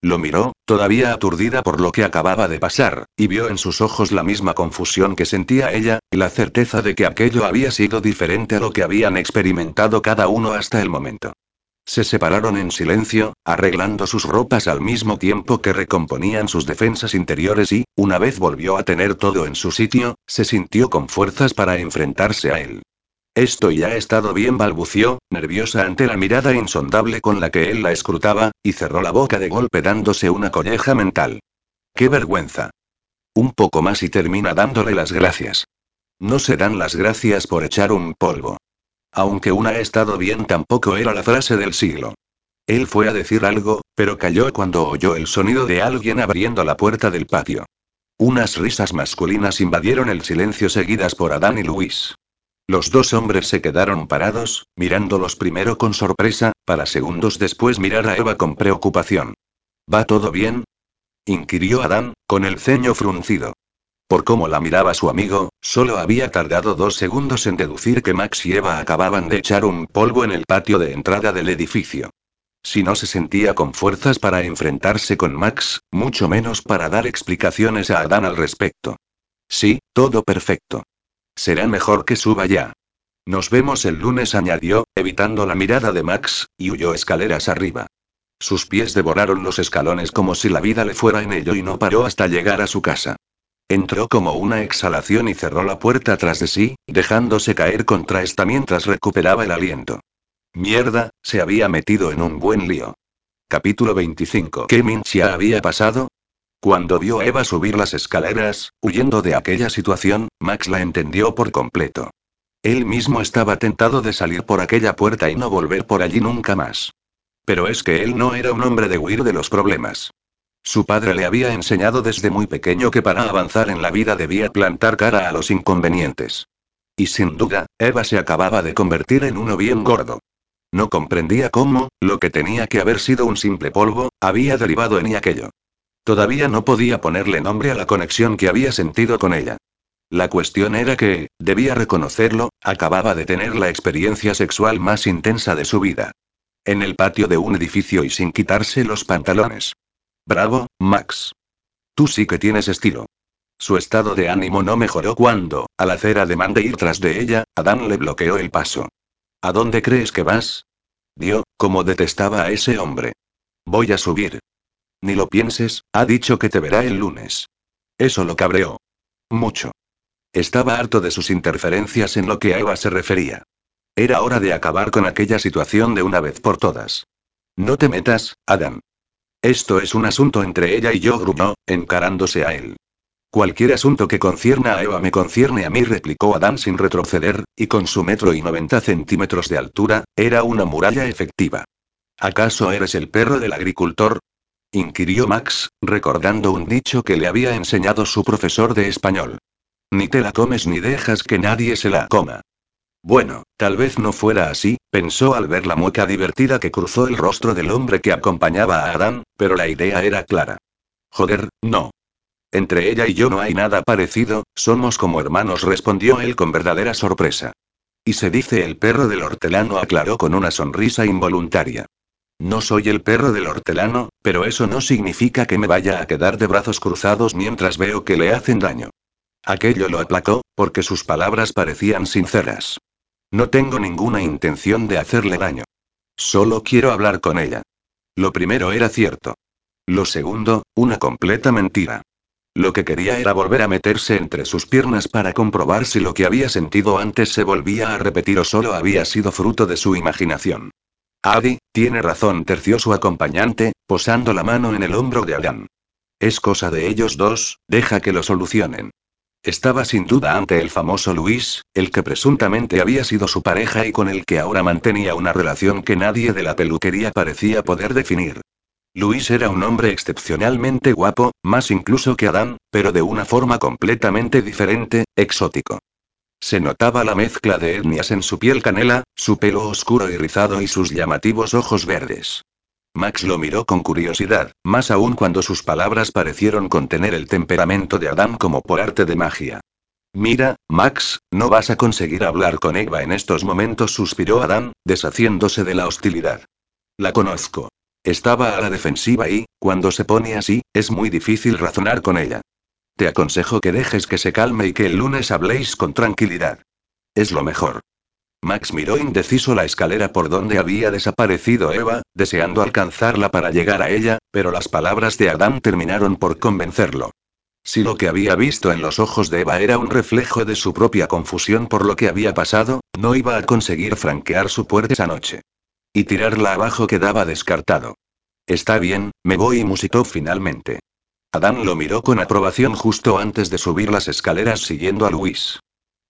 Lo miró, todavía aturdida por lo que acababa de pasar, y vio en sus ojos la misma confusión que sentía ella, y la certeza de que aquello había sido diferente a lo que habían experimentado cada uno hasta el momento. Se separaron en silencio, arreglando sus ropas al mismo tiempo que recomponían sus defensas interiores y, una vez volvió a tener todo en su sitio, se sintió con fuerzas para enfrentarse a él. Esto ya ha estado bien, balbució, nerviosa ante la mirada insondable con la que él la escrutaba, y cerró la boca de golpe dándose una colleja mental. ¡Qué vergüenza! Un poco más y termina dándole las gracias. No se dan las gracias por echar un polvo. Aunque una ha estado bien tampoco era la frase del siglo. Él fue a decir algo, pero cayó cuando oyó el sonido de alguien abriendo la puerta del patio. Unas risas masculinas invadieron el silencio seguidas por Adán y Luis. Los dos hombres se quedaron parados, mirándolos primero con sorpresa, para segundos después mirar a Eva con preocupación. ¿Va todo bien? inquirió Adán, con el ceño fruncido. Por cómo la miraba su amigo, solo había tardado dos segundos en deducir que Max y Eva acababan de echar un polvo en el patio de entrada del edificio. Si no se sentía con fuerzas para enfrentarse con Max, mucho menos para dar explicaciones a Adán al respecto. Sí, todo perfecto. Será mejor que suba ya. Nos vemos el lunes, añadió, evitando la mirada de Max, y huyó escaleras arriba. Sus pies devoraron los escalones como si la vida le fuera en ello y no paró hasta llegar a su casa. Entró como una exhalación y cerró la puerta tras de sí, dejándose caer contra esta mientras recuperaba el aliento. Mierda, se había metido en un buen lío. Capítulo 25. ¿Qué minchia había pasado? Cuando vio a Eva subir las escaleras, huyendo de aquella situación, Max la entendió por completo. Él mismo estaba tentado de salir por aquella puerta y no volver por allí nunca más. Pero es que él no era un hombre de huir de los problemas. Su padre le había enseñado desde muy pequeño que para avanzar en la vida debía plantar cara a los inconvenientes. Y sin duda, Eva se acababa de convertir en uno bien gordo. No comprendía cómo, lo que tenía que haber sido un simple polvo, había derivado en aquello. Todavía no podía ponerle nombre a la conexión que había sentido con ella. La cuestión era que, debía reconocerlo, acababa de tener la experiencia sexual más intensa de su vida. En el patio de un edificio y sin quitarse los pantalones. Bravo, Max. Tú sí que tienes estilo. Su estado de ánimo no mejoró cuando, al hacer ademán de ir tras de ella, Adán le bloqueó el paso. ¿A dónde crees que vas? Dio, como detestaba a ese hombre. Voy a subir. Ni lo pienses, ha dicho que te verá el lunes. Eso lo cabreó. Mucho. Estaba harto de sus interferencias en lo que a Eva se refería. Era hora de acabar con aquella situación de una vez por todas. No te metas, Adam. Esto es un asunto entre ella y yo, gruñó, encarándose a él. Cualquier asunto que concierna a Eva me concierne a mí, replicó Adam sin retroceder, y con su metro y noventa centímetros de altura, era una muralla efectiva. ¿Acaso eres el perro del agricultor? inquirió Max, recordando un dicho que le había enseñado su profesor de español. Ni te la comes ni dejas que nadie se la coma. Bueno, tal vez no fuera así, pensó al ver la mueca divertida que cruzó el rostro del hombre que acompañaba a Adán, pero la idea era clara. Joder, no. Entre ella y yo no hay nada parecido, somos como hermanos, respondió él con verdadera sorpresa. Y se dice el perro del hortelano, aclaró con una sonrisa involuntaria. No soy el perro del hortelano, pero eso no significa que me vaya a quedar de brazos cruzados mientras veo que le hacen daño. Aquello lo aplacó, porque sus palabras parecían sinceras. No tengo ninguna intención de hacerle daño. Solo quiero hablar con ella. Lo primero era cierto. Lo segundo, una completa mentira. Lo que quería era volver a meterse entre sus piernas para comprobar si lo que había sentido antes se volvía a repetir o solo había sido fruto de su imaginación. Adi, tiene razón, terció su acompañante, posando la mano en el hombro de Adán. Es cosa de ellos dos, deja que lo solucionen. Estaba sin duda ante el famoso Luis, el que presuntamente había sido su pareja y con el que ahora mantenía una relación que nadie de la peluquería parecía poder definir. Luis era un hombre excepcionalmente guapo, más incluso que Adán, pero de una forma completamente diferente, exótico. Se notaba la mezcla de etnias en su piel canela, su pelo oscuro y rizado y sus llamativos ojos verdes. Max lo miró con curiosidad, más aún cuando sus palabras parecieron contener el temperamento de Adán como por arte de magia. Mira, Max, no vas a conseguir hablar con Eva en estos momentos, suspiró Adán, deshaciéndose de la hostilidad. La conozco. Estaba a la defensiva y, cuando se pone así, es muy difícil razonar con ella. Te aconsejo que dejes que se calme y que el lunes habléis con tranquilidad. Es lo mejor. Max miró indeciso la escalera por donde había desaparecido Eva, deseando alcanzarla para llegar a ella, pero las palabras de Adán terminaron por convencerlo. Si lo que había visto en los ojos de Eva era un reflejo de su propia confusión por lo que había pasado, no iba a conseguir franquear su puerta esa noche. Y tirarla abajo quedaba descartado. Está bien, me voy y musitó finalmente. Adán lo miró con aprobación justo antes de subir las escaleras siguiendo a Luis.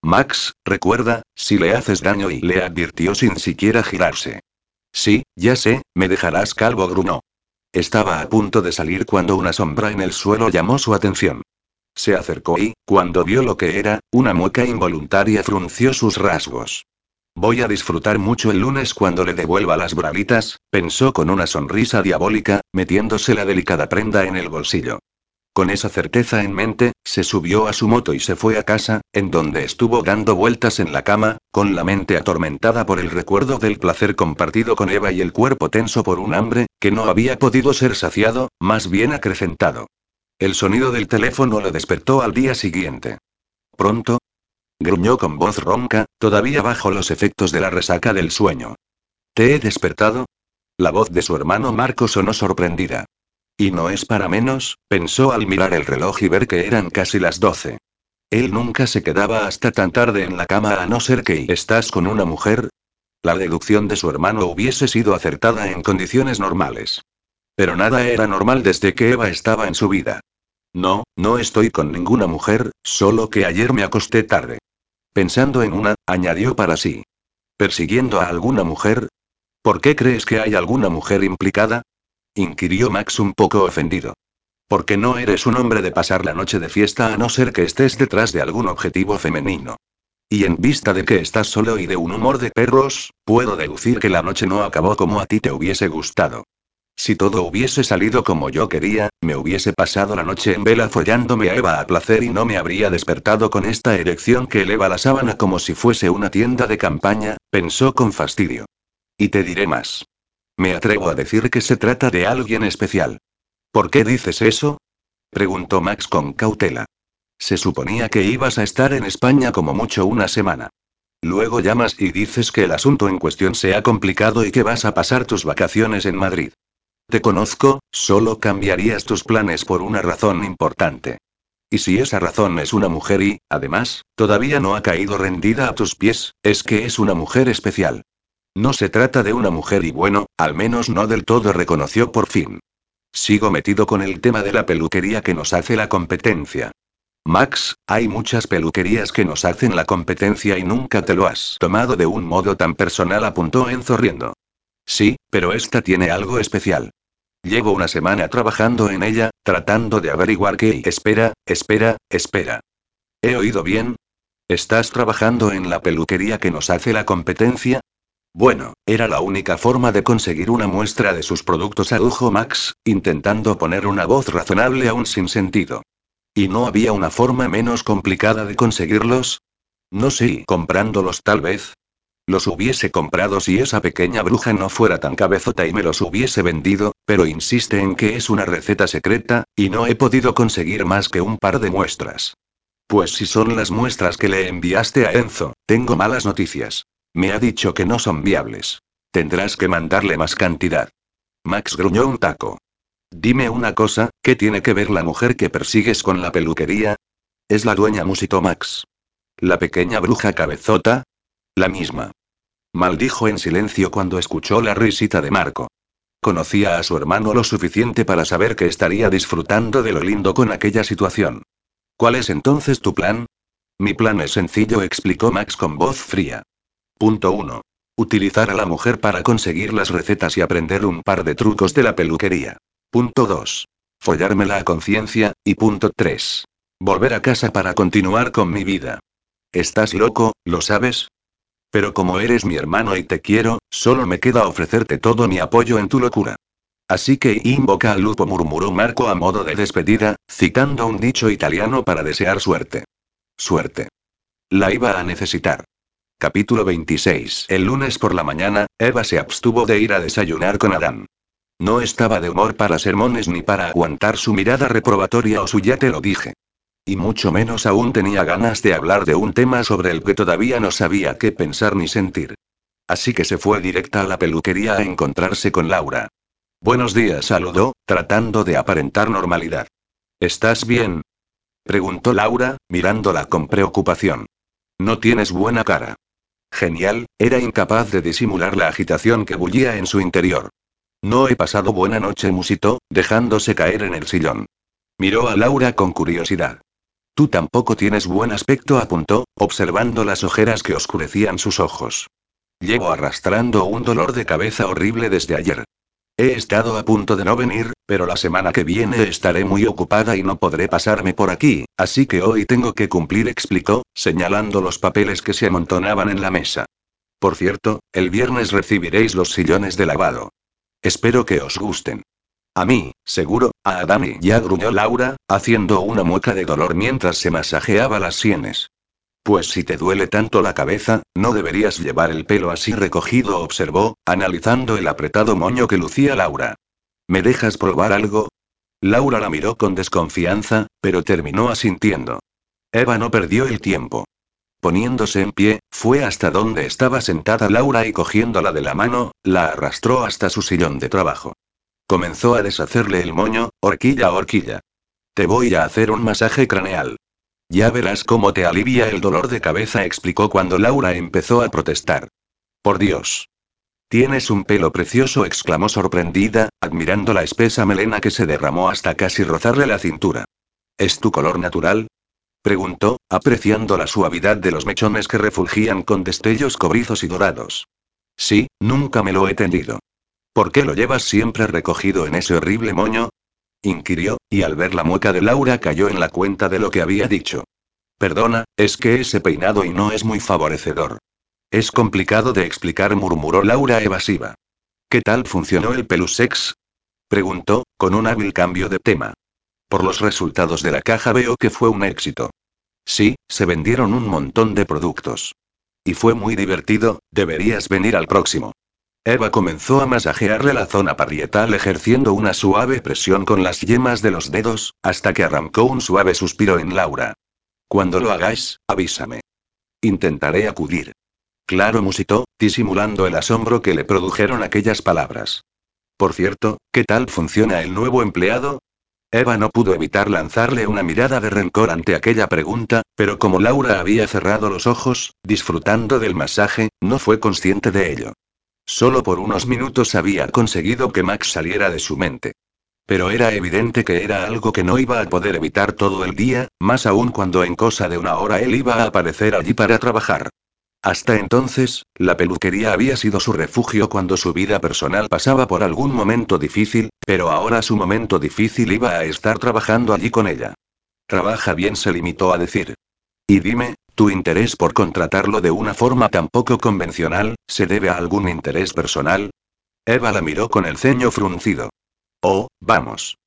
Max, recuerda, si le haces daño y le advirtió sin siquiera girarse. Sí, ya sé, me dejarás calvo, grunó. Estaba a punto de salir cuando una sombra en el suelo llamó su atención. Se acercó y, cuando vio lo que era, una mueca involuntaria frunció sus rasgos. Voy a disfrutar mucho el lunes cuando le devuelva las bralitas, pensó con una sonrisa diabólica, metiéndose la delicada prenda en el bolsillo. Con esa certeza en mente, se subió a su moto y se fue a casa, en donde estuvo dando vueltas en la cama, con la mente atormentada por el recuerdo del placer compartido con Eva y el cuerpo tenso por un hambre, que no había podido ser saciado, más bien acrecentado. El sonido del teléfono le despertó al día siguiente. Pronto. Gruñó con voz ronca, todavía bajo los efectos de la resaca del sueño. ¿Te he despertado? La voz de su hermano Marco sonó sorprendida. Y no es para menos, pensó al mirar el reloj y ver que eran casi las doce. Él nunca se quedaba hasta tan tarde en la cama a no ser que estás con una mujer. La deducción de su hermano hubiese sido acertada en condiciones normales. Pero nada era normal desde que Eva estaba en su vida. No, no estoy con ninguna mujer, solo que ayer me acosté tarde. Pensando en una, añadió para sí. ¿Persiguiendo a alguna mujer? ¿Por qué crees que hay alguna mujer implicada? Inquirió Max un poco ofendido. Porque no eres un hombre de pasar la noche de fiesta a no ser que estés detrás de algún objetivo femenino. Y en vista de que estás solo y de un humor de perros, puedo deducir que la noche no acabó como a ti te hubiese gustado. Si todo hubiese salido como yo quería, me hubiese pasado la noche en vela follándome a Eva a placer y no me habría despertado con esta erección que eleva la sábana como si fuese una tienda de campaña, pensó con fastidio. Y te diré más. Me atrevo a decir que se trata de alguien especial. ¿Por qué dices eso? preguntó Max con cautela. Se suponía que ibas a estar en España como mucho una semana. Luego llamas y dices que el asunto en cuestión se ha complicado y que vas a pasar tus vacaciones en Madrid. Te conozco, solo cambiarías tus planes por una razón importante. Y si esa razón es una mujer y, además, todavía no ha caído rendida a tus pies, es que es una mujer especial. No se trata de una mujer y bueno, al menos no del todo reconoció por fin. Sigo metido con el tema de la peluquería que nos hace la competencia. Max, hay muchas peluquerías que nos hacen la competencia y nunca te lo has tomado de un modo tan personal, apuntó Enzo riendo. Sí, pero esta tiene algo especial. Llevo una semana trabajando en ella, tratando de averiguar qué. Espera, espera, espera. ¿He oído bien? ¿Estás trabajando en la peluquería que nos hace la competencia? Bueno, era la única forma de conseguir una muestra de sus productos, adujo Max, intentando poner una voz razonable aún sin sentido. ¿Y no había una forma menos complicada de conseguirlos? No sé, comprándolos tal vez. Los hubiese comprado si esa pequeña bruja no fuera tan cabezota y me los hubiese vendido, pero insiste en que es una receta secreta, y no he podido conseguir más que un par de muestras. Pues si son las muestras que le enviaste a Enzo, tengo malas noticias. Me ha dicho que no son viables. Tendrás que mandarle más cantidad. Max gruñó un taco. Dime una cosa, ¿qué tiene que ver la mujer que persigues con la peluquería? Es la dueña musito Max. La pequeña bruja cabezota. La misma. Maldijo en silencio cuando escuchó la risita de Marco. Conocía a su hermano lo suficiente para saber que estaría disfrutando de lo lindo con aquella situación. ¿Cuál es entonces tu plan? Mi plan es sencillo, explicó Max con voz fría. Punto 1. Utilizar a la mujer para conseguir las recetas y aprender un par de trucos de la peluquería. Punto 2. Follármela a conciencia, y punto 3. Volver a casa para continuar con mi vida. Estás loco, ¿lo sabes? Pero como eres mi hermano y te quiero, solo me queda ofrecerte todo mi apoyo en tu locura. Así que invoca al lupo, murmuró Marco a modo de despedida, citando un dicho italiano para desear suerte. Suerte. La iba a necesitar. Capítulo 26. El lunes por la mañana, Eva se abstuvo de ir a desayunar con Adán. No estaba de humor para sermones ni para aguantar su mirada reprobatoria o su ya te lo dije. Y mucho menos aún tenía ganas de hablar de un tema sobre el que todavía no sabía qué pensar ni sentir. Así que se fue directa a la peluquería a encontrarse con Laura. Buenos días, saludó, tratando de aparentar normalidad. ¿Estás bien? preguntó Laura, mirándola con preocupación. No tienes buena cara. Genial, era incapaz de disimular la agitación que bullía en su interior. No he pasado buena noche, musitó, dejándose caer en el sillón. Miró a Laura con curiosidad. Tú tampoco tienes buen aspecto, apuntó, observando las ojeras que oscurecían sus ojos. Llevo arrastrando un dolor de cabeza horrible desde ayer. He estado a punto de no venir, pero la semana que viene estaré muy ocupada y no podré pasarme por aquí, así que hoy tengo que cumplir, explicó, señalando los papeles que se amontonaban en la mesa. Por cierto, el viernes recibiréis los sillones de lavado. Espero que os gusten. A mí, seguro, a Adami ya gruñó Laura, haciendo una mueca de dolor mientras se masajeaba las sienes. Pues si te duele tanto la cabeza, no deberías llevar el pelo así recogido, observó, analizando el apretado moño que lucía Laura. ¿Me dejas probar algo? Laura la miró con desconfianza, pero terminó asintiendo. Eva no perdió el tiempo. Poniéndose en pie, fue hasta donde estaba sentada Laura y cogiéndola de la mano, la arrastró hasta su sillón de trabajo. Comenzó a deshacerle el moño, horquilla a horquilla. Te voy a hacer un masaje craneal. Ya verás cómo te alivia el dolor de cabeza, explicó cuando Laura empezó a protestar. Por Dios. Tienes un pelo precioso, exclamó sorprendida, admirando la espesa melena que se derramó hasta casi rozarle la cintura. ¿Es tu color natural? preguntó, apreciando la suavidad de los mechones que refulgían con destellos cobrizos y dorados. Sí, nunca me lo he tendido. ¿Por qué lo llevas siempre recogido en ese horrible moño? Inquirió, y al ver la mueca de Laura cayó en la cuenta de lo que había dicho. Perdona, es que ese peinado y no es muy favorecedor. Es complicado de explicar, murmuró Laura evasiva. ¿Qué tal funcionó el pelusex? preguntó, con un hábil cambio de tema. Por los resultados de la caja veo que fue un éxito. Sí, se vendieron un montón de productos. Y fue muy divertido, deberías venir al próximo. Eva comenzó a masajearle la zona parietal ejerciendo una suave presión con las yemas de los dedos, hasta que arrancó un suave suspiro en Laura. Cuando lo hagáis, avísame. Intentaré acudir. Claro, musitó, disimulando el asombro que le produjeron aquellas palabras. Por cierto, ¿qué tal funciona el nuevo empleado? Eva no pudo evitar lanzarle una mirada de rencor ante aquella pregunta, pero como Laura había cerrado los ojos, disfrutando del masaje, no fue consciente de ello. Solo por unos minutos había conseguido que Max saliera de su mente. Pero era evidente que era algo que no iba a poder evitar todo el día, más aún cuando en cosa de una hora él iba a aparecer allí para trabajar. Hasta entonces, la peluquería había sido su refugio cuando su vida personal pasaba por algún momento difícil, pero ahora su momento difícil iba a estar trabajando allí con ella. Trabaja bien, se limitó a decir. Y dime, ¿tu interés por contratarlo de una forma tan poco convencional, se debe a algún interés personal? Eva la miró con el ceño fruncido. Oh, vamos.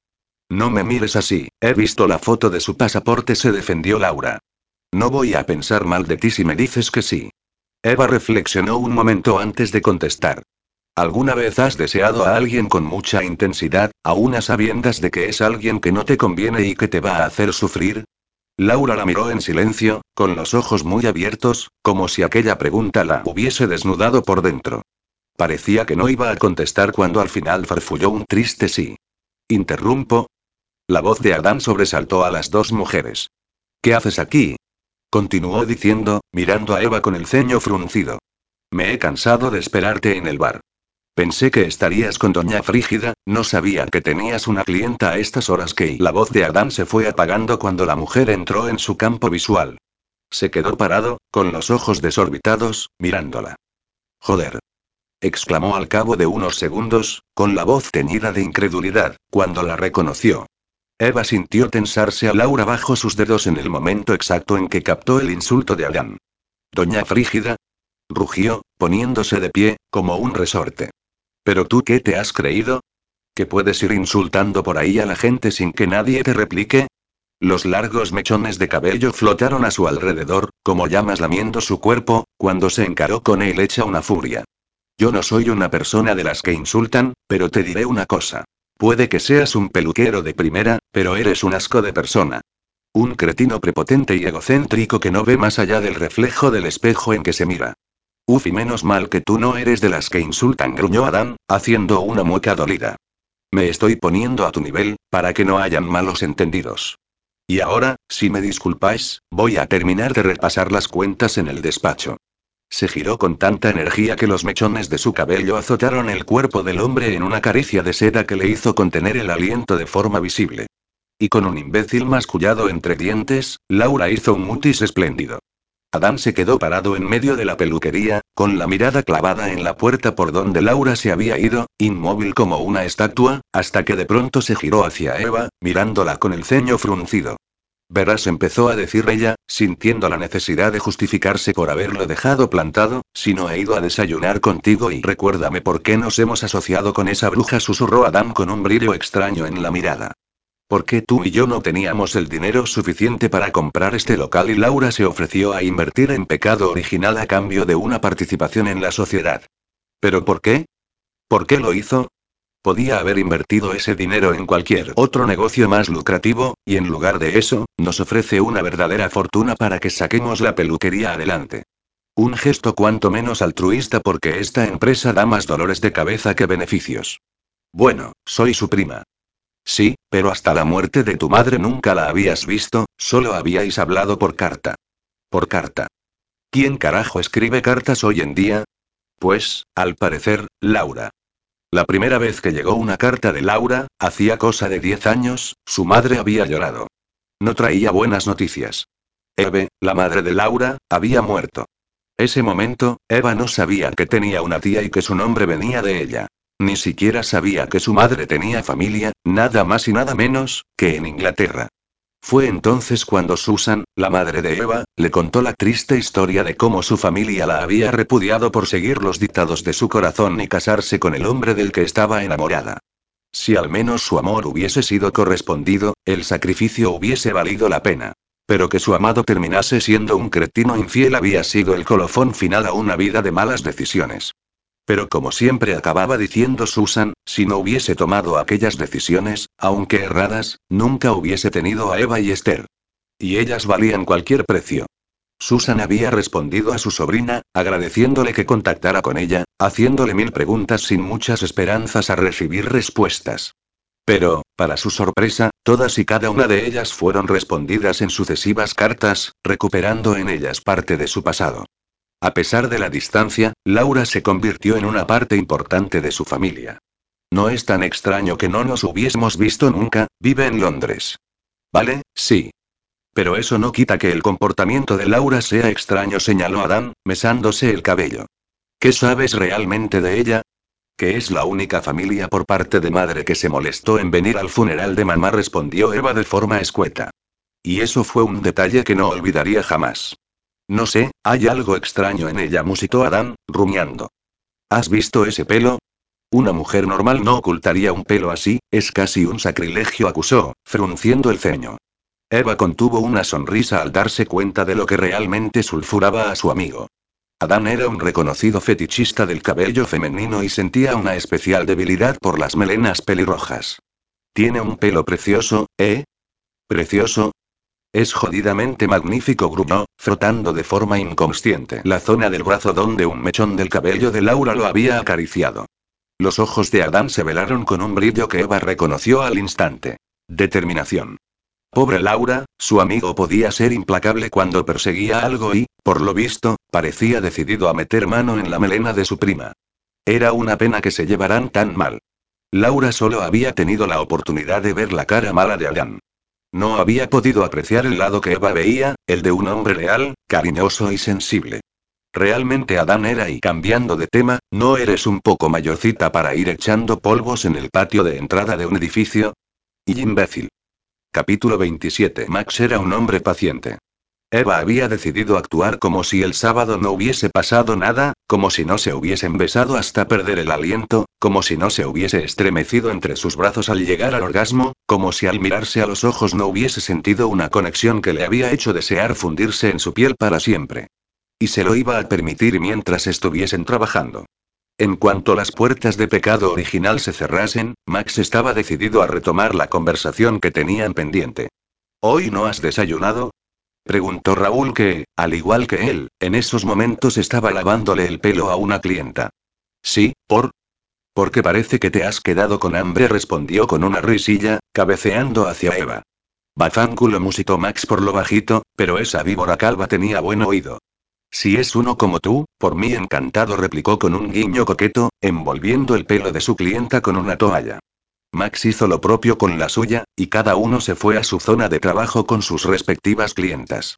No me mires así, he visto la foto de su pasaporte, se defendió Laura. No voy a pensar mal de ti si me dices que sí. Eva reflexionó un momento antes de contestar. ¿Alguna vez has deseado a alguien con mucha intensidad, aún a sabiendas de que es alguien que no te conviene y que te va a hacer sufrir? Laura la miró en silencio, con los ojos muy abiertos, como si aquella pregunta la hubiese desnudado por dentro. Parecía que no iba a contestar cuando al final farfulló un triste sí. ¿Interrumpo? La voz de Adán sobresaltó a las dos mujeres. ¿Qué haces aquí? Continuó diciendo, mirando a Eva con el ceño fruncido. Me he cansado de esperarte en el bar. Pensé que estarías con doña Frígida, no sabía que tenías una clienta a estas horas que la voz de Adán se fue apagando cuando la mujer entró en su campo visual. Se quedó parado, con los ojos desorbitados, mirándola. Joder exclamó al cabo de unos segundos, con la voz teñida de incredulidad, cuando la reconoció. Eva sintió tensarse a Laura bajo sus dedos en el momento exacto en que captó el insulto de Adán. Doña Frígida. Rugió, poniéndose de pie, como un resorte. ¿Pero tú qué te has creído? ¿Que puedes ir insultando por ahí a la gente sin que nadie te replique? Los largos mechones de cabello flotaron a su alrededor, como llamas lamiendo su cuerpo, cuando se encaró con él hecha una furia. Yo no soy una persona de las que insultan, pero te diré una cosa. Puede que seas un peluquero de primera, pero eres un asco de persona. Un cretino prepotente y egocéntrico que no ve más allá del reflejo del espejo en que se mira. Uf, y menos mal que tú no eres de las que insultan, gruñó Adán, haciendo una mueca dolida. Me estoy poniendo a tu nivel, para que no hayan malos entendidos. Y ahora, si me disculpáis, voy a terminar de repasar las cuentas en el despacho. Se giró con tanta energía que los mechones de su cabello azotaron el cuerpo del hombre en una caricia de seda que le hizo contener el aliento de forma visible. Y con un imbécil mascullado entre dientes, Laura hizo un mutis espléndido. Adán se quedó parado en medio de la peluquería, con la mirada clavada en la puerta por donde Laura se había ido, inmóvil como una estatua, hasta que de pronto se giró hacia Eva, mirándola con el ceño fruncido. Verás, empezó a decir ella, sintiendo la necesidad de justificarse por haberlo dejado plantado, si no he ido a desayunar contigo y recuérdame por qué nos hemos asociado con esa bruja, susurró Adam con un brillo extraño en la mirada. ¿Por qué tú y yo no teníamos el dinero suficiente para comprar este local y Laura se ofreció a invertir en pecado original a cambio de una participación en la sociedad? ¿Pero por qué? ¿Por qué lo hizo? Podía haber invertido ese dinero en cualquier otro negocio más lucrativo, y en lugar de eso, nos ofrece una verdadera fortuna para que saquemos la peluquería adelante. Un gesto cuanto menos altruista porque esta empresa da más dolores de cabeza que beneficios. Bueno, soy su prima. Sí, pero hasta la muerte de tu madre nunca la habías visto, solo habíais hablado por carta. Por carta. ¿Quién carajo escribe cartas hoy en día? Pues, al parecer, Laura. La primera vez que llegó una carta de Laura, hacía cosa de 10 años, su madre había llorado. No traía buenas noticias. Eve, la madre de Laura, había muerto. Ese momento, Eva no sabía que tenía una tía y que su nombre venía de ella. Ni siquiera sabía que su madre tenía familia, nada más y nada menos, que en Inglaterra. Fue entonces cuando Susan, la madre de Eva, le contó la triste historia de cómo su familia la había repudiado por seguir los dictados de su corazón y casarse con el hombre del que estaba enamorada. Si al menos su amor hubiese sido correspondido, el sacrificio hubiese valido la pena. Pero que su amado terminase siendo un cretino infiel había sido el colofón final a una vida de malas decisiones. Pero como siempre acababa diciendo Susan, si no hubiese tomado aquellas decisiones, aunque erradas, nunca hubiese tenido a Eva y Esther. Y ellas valían cualquier precio. Susan había respondido a su sobrina, agradeciéndole que contactara con ella, haciéndole mil preguntas sin muchas esperanzas a recibir respuestas. Pero, para su sorpresa, todas y cada una de ellas fueron respondidas en sucesivas cartas, recuperando en ellas parte de su pasado. A pesar de la distancia, Laura se convirtió en una parte importante de su familia. No es tan extraño que no nos hubiésemos visto nunca, vive en Londres. ¿Vale? Sí. Pero eso no quita que el comportamiento de Laura sea extraño, señaló Adán, mesándose el cabello. ¿Qué sabes realmente de ella? Que es la única familia por parte de madre que se molestó en venir al funeral de mamá, respondió Eva de forma escueta. Y eso fue un detalle que no olvidaría jamás. No sé, hay algo extraño en ella, musitó Adán, rumiando. ¿Has visto ese pelo? Una mujer normal no ocultaría un pelo así, es casi un sacrilegio, acusó, frunciendo el ceño. Eva contuvo una sonrisa al darse cuenta de lo que realmente sulfuraba a su amigo. Adán era un reconocido fetichista del cabello femenino y sentía una especial debilidad por las melenas pelirrojas. Tiene un pelo precioso, ¿eh? ¿Precioso? Es jodidamente magnífico, gruñó, frotando de forma inconsciente la zona del brazo donde un mechón del cabello de Laura lo había acariciado. Los ojos de Adán se velaron con un brillo que Eva reconoció al instante. Determinación. Pobre Laura, su amigo podía ser implacable cuando perseguía algo y, por lo visto, parecía decidido a meter mano en la melena de su prima. Era una pena que se llevaran tan mal. Laura solo había tenido la oportunidad de ver la cara mala de Adán. No había podido apreciar el lado que Eva veía, el de un hombre leal, cariñoso y sensible. Realmente Adán era y cambiando de tema, ¿no eres un poco mayorcita para ir echando polvos en el patio de entrada de un edificio? Y imbécil. Capítulo 27 Max era un hombre paciente. Eva había decidido actuar como si el sábado no hubiese pasado nada, como si no se hubiesen besado hasta perder el aliento, como si no se hubiese estremecido entre sus brazos al llegar al orgasmo, como si al mirarse a los ojos no hubiese sentido una conexión que le había hecho desear fundirse en su piel para siempre. Y se lo iba a permitir mientras estuviesen trabajando. En cuanto las puertas de pecado original se cerrasen, Max estaba decidido a retomar la conversación que tenían pendiente. ¿Hoy no has desayunado? Preguntó Raúl que, al igual que él, en esos momentos estaba lavándole el pelo a una clienta. Sí, por. Porque parece que te has quedado con hambre, respondió con una risilla, cabeceando hacia Eva. Bafánculo musitó Max por lo bajito, pero esa víbora calva tenía buen oído. Si es uno como tú, por mí encantado, replicó con un guiño coqueto, envolviendo el pelo de su clienta con una toalla. Max hizo lo propio con la suya, y cada uno se fue a su zona de trabajo con sus respectivas clientas.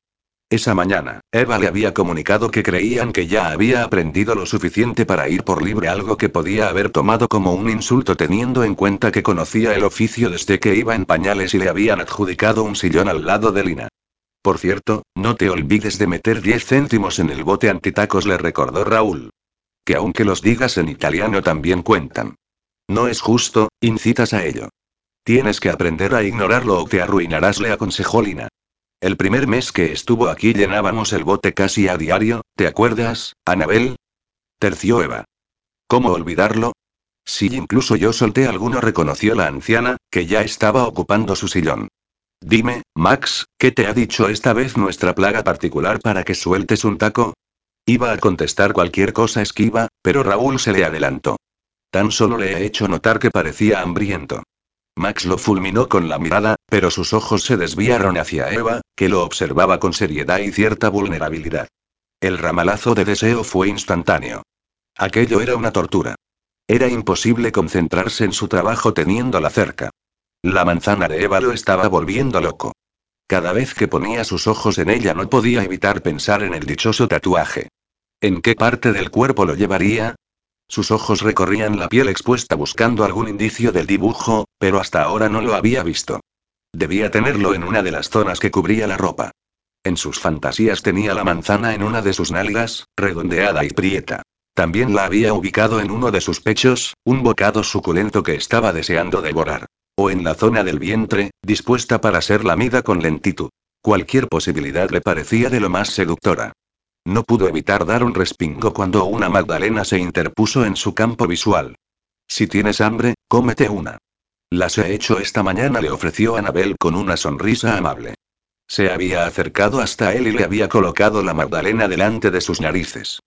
Esa mañana, Eva le había comunicado que creían que ya había aprendido lo suficiente para ir por libre, algo que podía haber tomado como un insulto teniendo en cuenta que conocía el oficio desde que iba en pañales y le habían adjudicado un sillón al lado de Lina. Por cierto, no te olvides de meter 10 céntimos en el bote antitacos, le recordó Raúl. Que aunque los digas en italiano también cuentan. No es justo, incitas a ello. Tienes que aprender a ignorarlo o te arruinarás, le aconsejó Lina. El primer mes que estuvo aquí llenábamos el bote casi a diario, ¿te acuerdas, Anabel? Terció Eva. ¿Cómo olvidarlo? Sí, incluso yo solté alguno, reconoció la anciana, que ya estaba ocupando su sillón. Dime, Max, ¿qué te ha dicho esta vez nuestra plaga particular para que sueltes un taco? Iba a contestar cualquier cosa esquiva, pero Raúl se le adelantó. Tan solo le he hecho notar que parecía hambriento. Max lo fulminó con la mirada, pero sus ojos se desviaron hacia Eva, que lo observaba con seriedad y cierta vulnerabilidad. El ramalazo de deseo fue instantáneo. Aquello era una tortura. Era imposible concentrarse en su trabajo teniéndola cerca. La manzana de Eva lo estaba volviendo loco. Cada vez que ponía sus ojos en ella no podía evitar pensar en el dichoso tatuaje. ¿En qué parte del cuerpo lo llevaría? Sus ojos recorrían la piel expuesta buscando algún indicio del dibujo, pero hasta ahora no lo había visto. Debía tenerlo en una de las zonas que cubría la ropa. En sus fantasías tenía la manzana en una de sus nalgas, redondeada y prieta. También la había ubicado en uno de sus pechos, un bocado suculento que estaba deseando devorar. O en la zona del vientre, dispuesta para ser lamida con lentitud. Cualquier posibilidad le parecía de lo más seductora. No pudo evitar dar un respingo cuando una Magdalena se interpuso en su campo visual. Si tienes hambre, cómete una. Las he hecho esta mañana, le ofreció Anabel con una sonrisa amable. Se había acercado hasta él y le había colocado la Magdalena delante de sus narices.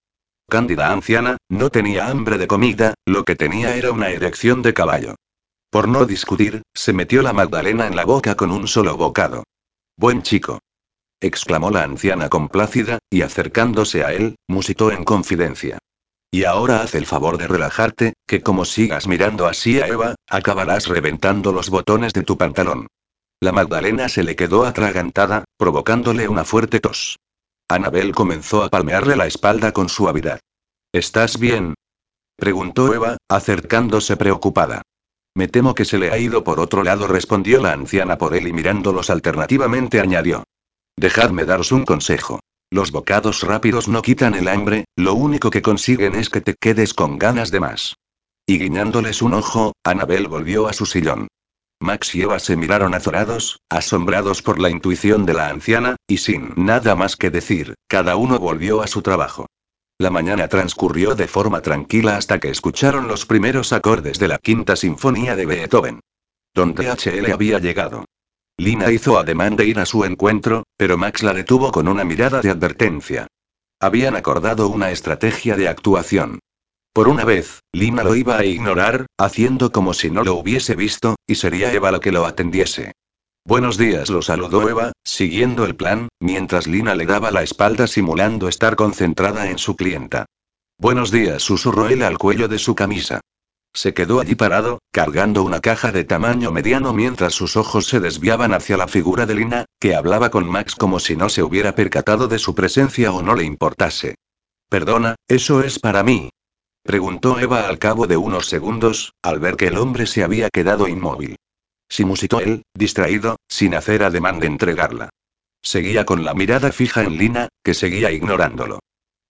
Cándida anciana, no tenía hambre de comida, lo que tenía era una erección de caballo. Por no discutir, se metió la Magdalena en la boca con un solo bocado. Buen chico. Exclamó la anciana complácida, y acercándose a él, musitó en confidencia. Y ahora haz el favor de relajarte, que como sigas mirando así a Eva, acabarás reventando los botones de tu pantalón. La Magdalena se le quedó atragantada, provocándole una fuerte tos. Anabel comenzó a palmearle la espalda con suavidad. ¿Estás bien? preguntó Eva, acercándose preocupada. Me temo que se le ha ido por otro lado, respondió la anciana por él y mirándolos alternativamente añadió. Dejadme daros un consejo. Los bocados rápidos no quitan el hambre, lo único que consiguen es que te quedes con ganas de más. Y guiñándoles un ojo, Anabel volvió a su sillón. Max y Eva se miraron azorados, asombrados por la intuición de la anciana, y sin nada más que decir, cada uno volvió a su trabajo. La mañana transcurrió de forma tranquila hasta que escucharon los primeros acordes de la quinta sinfonía de Beethoven. Donde HL había llegado. Lina hizo ademán de ir a su encuentro, pero Max la detuvo con una mirada de advertencia. Habían acordado una estrategia de actuación. Por una vez, Lina lo iba a ignorar, haciendo como si no lo hubiese visto, y sería Eva la que lo atendiese. Buenos días, lo saludó Eva, siguiendo el plan, mientras Lina le daba la espalda simulando estar concentrada en su clienta. Buenos días, susurró él al cuello de su camisa. Se quedó allí parado, cargando una caja de tamaño mediano mientras sus ojos se desviaban hacia la figura de Lina, que hablaba con Max como si no se hubiera percatado de su presencia o no le importase. Perdona, eso es para mí, Preguntó Eva al cabo de unos segundos, al ver que el hombre se había quedado inmóvil. Sí musitó él, distraído, sin hacer ademán de entregarla. Seguía con la mirada fija en Lina, que seguía ignorándolo.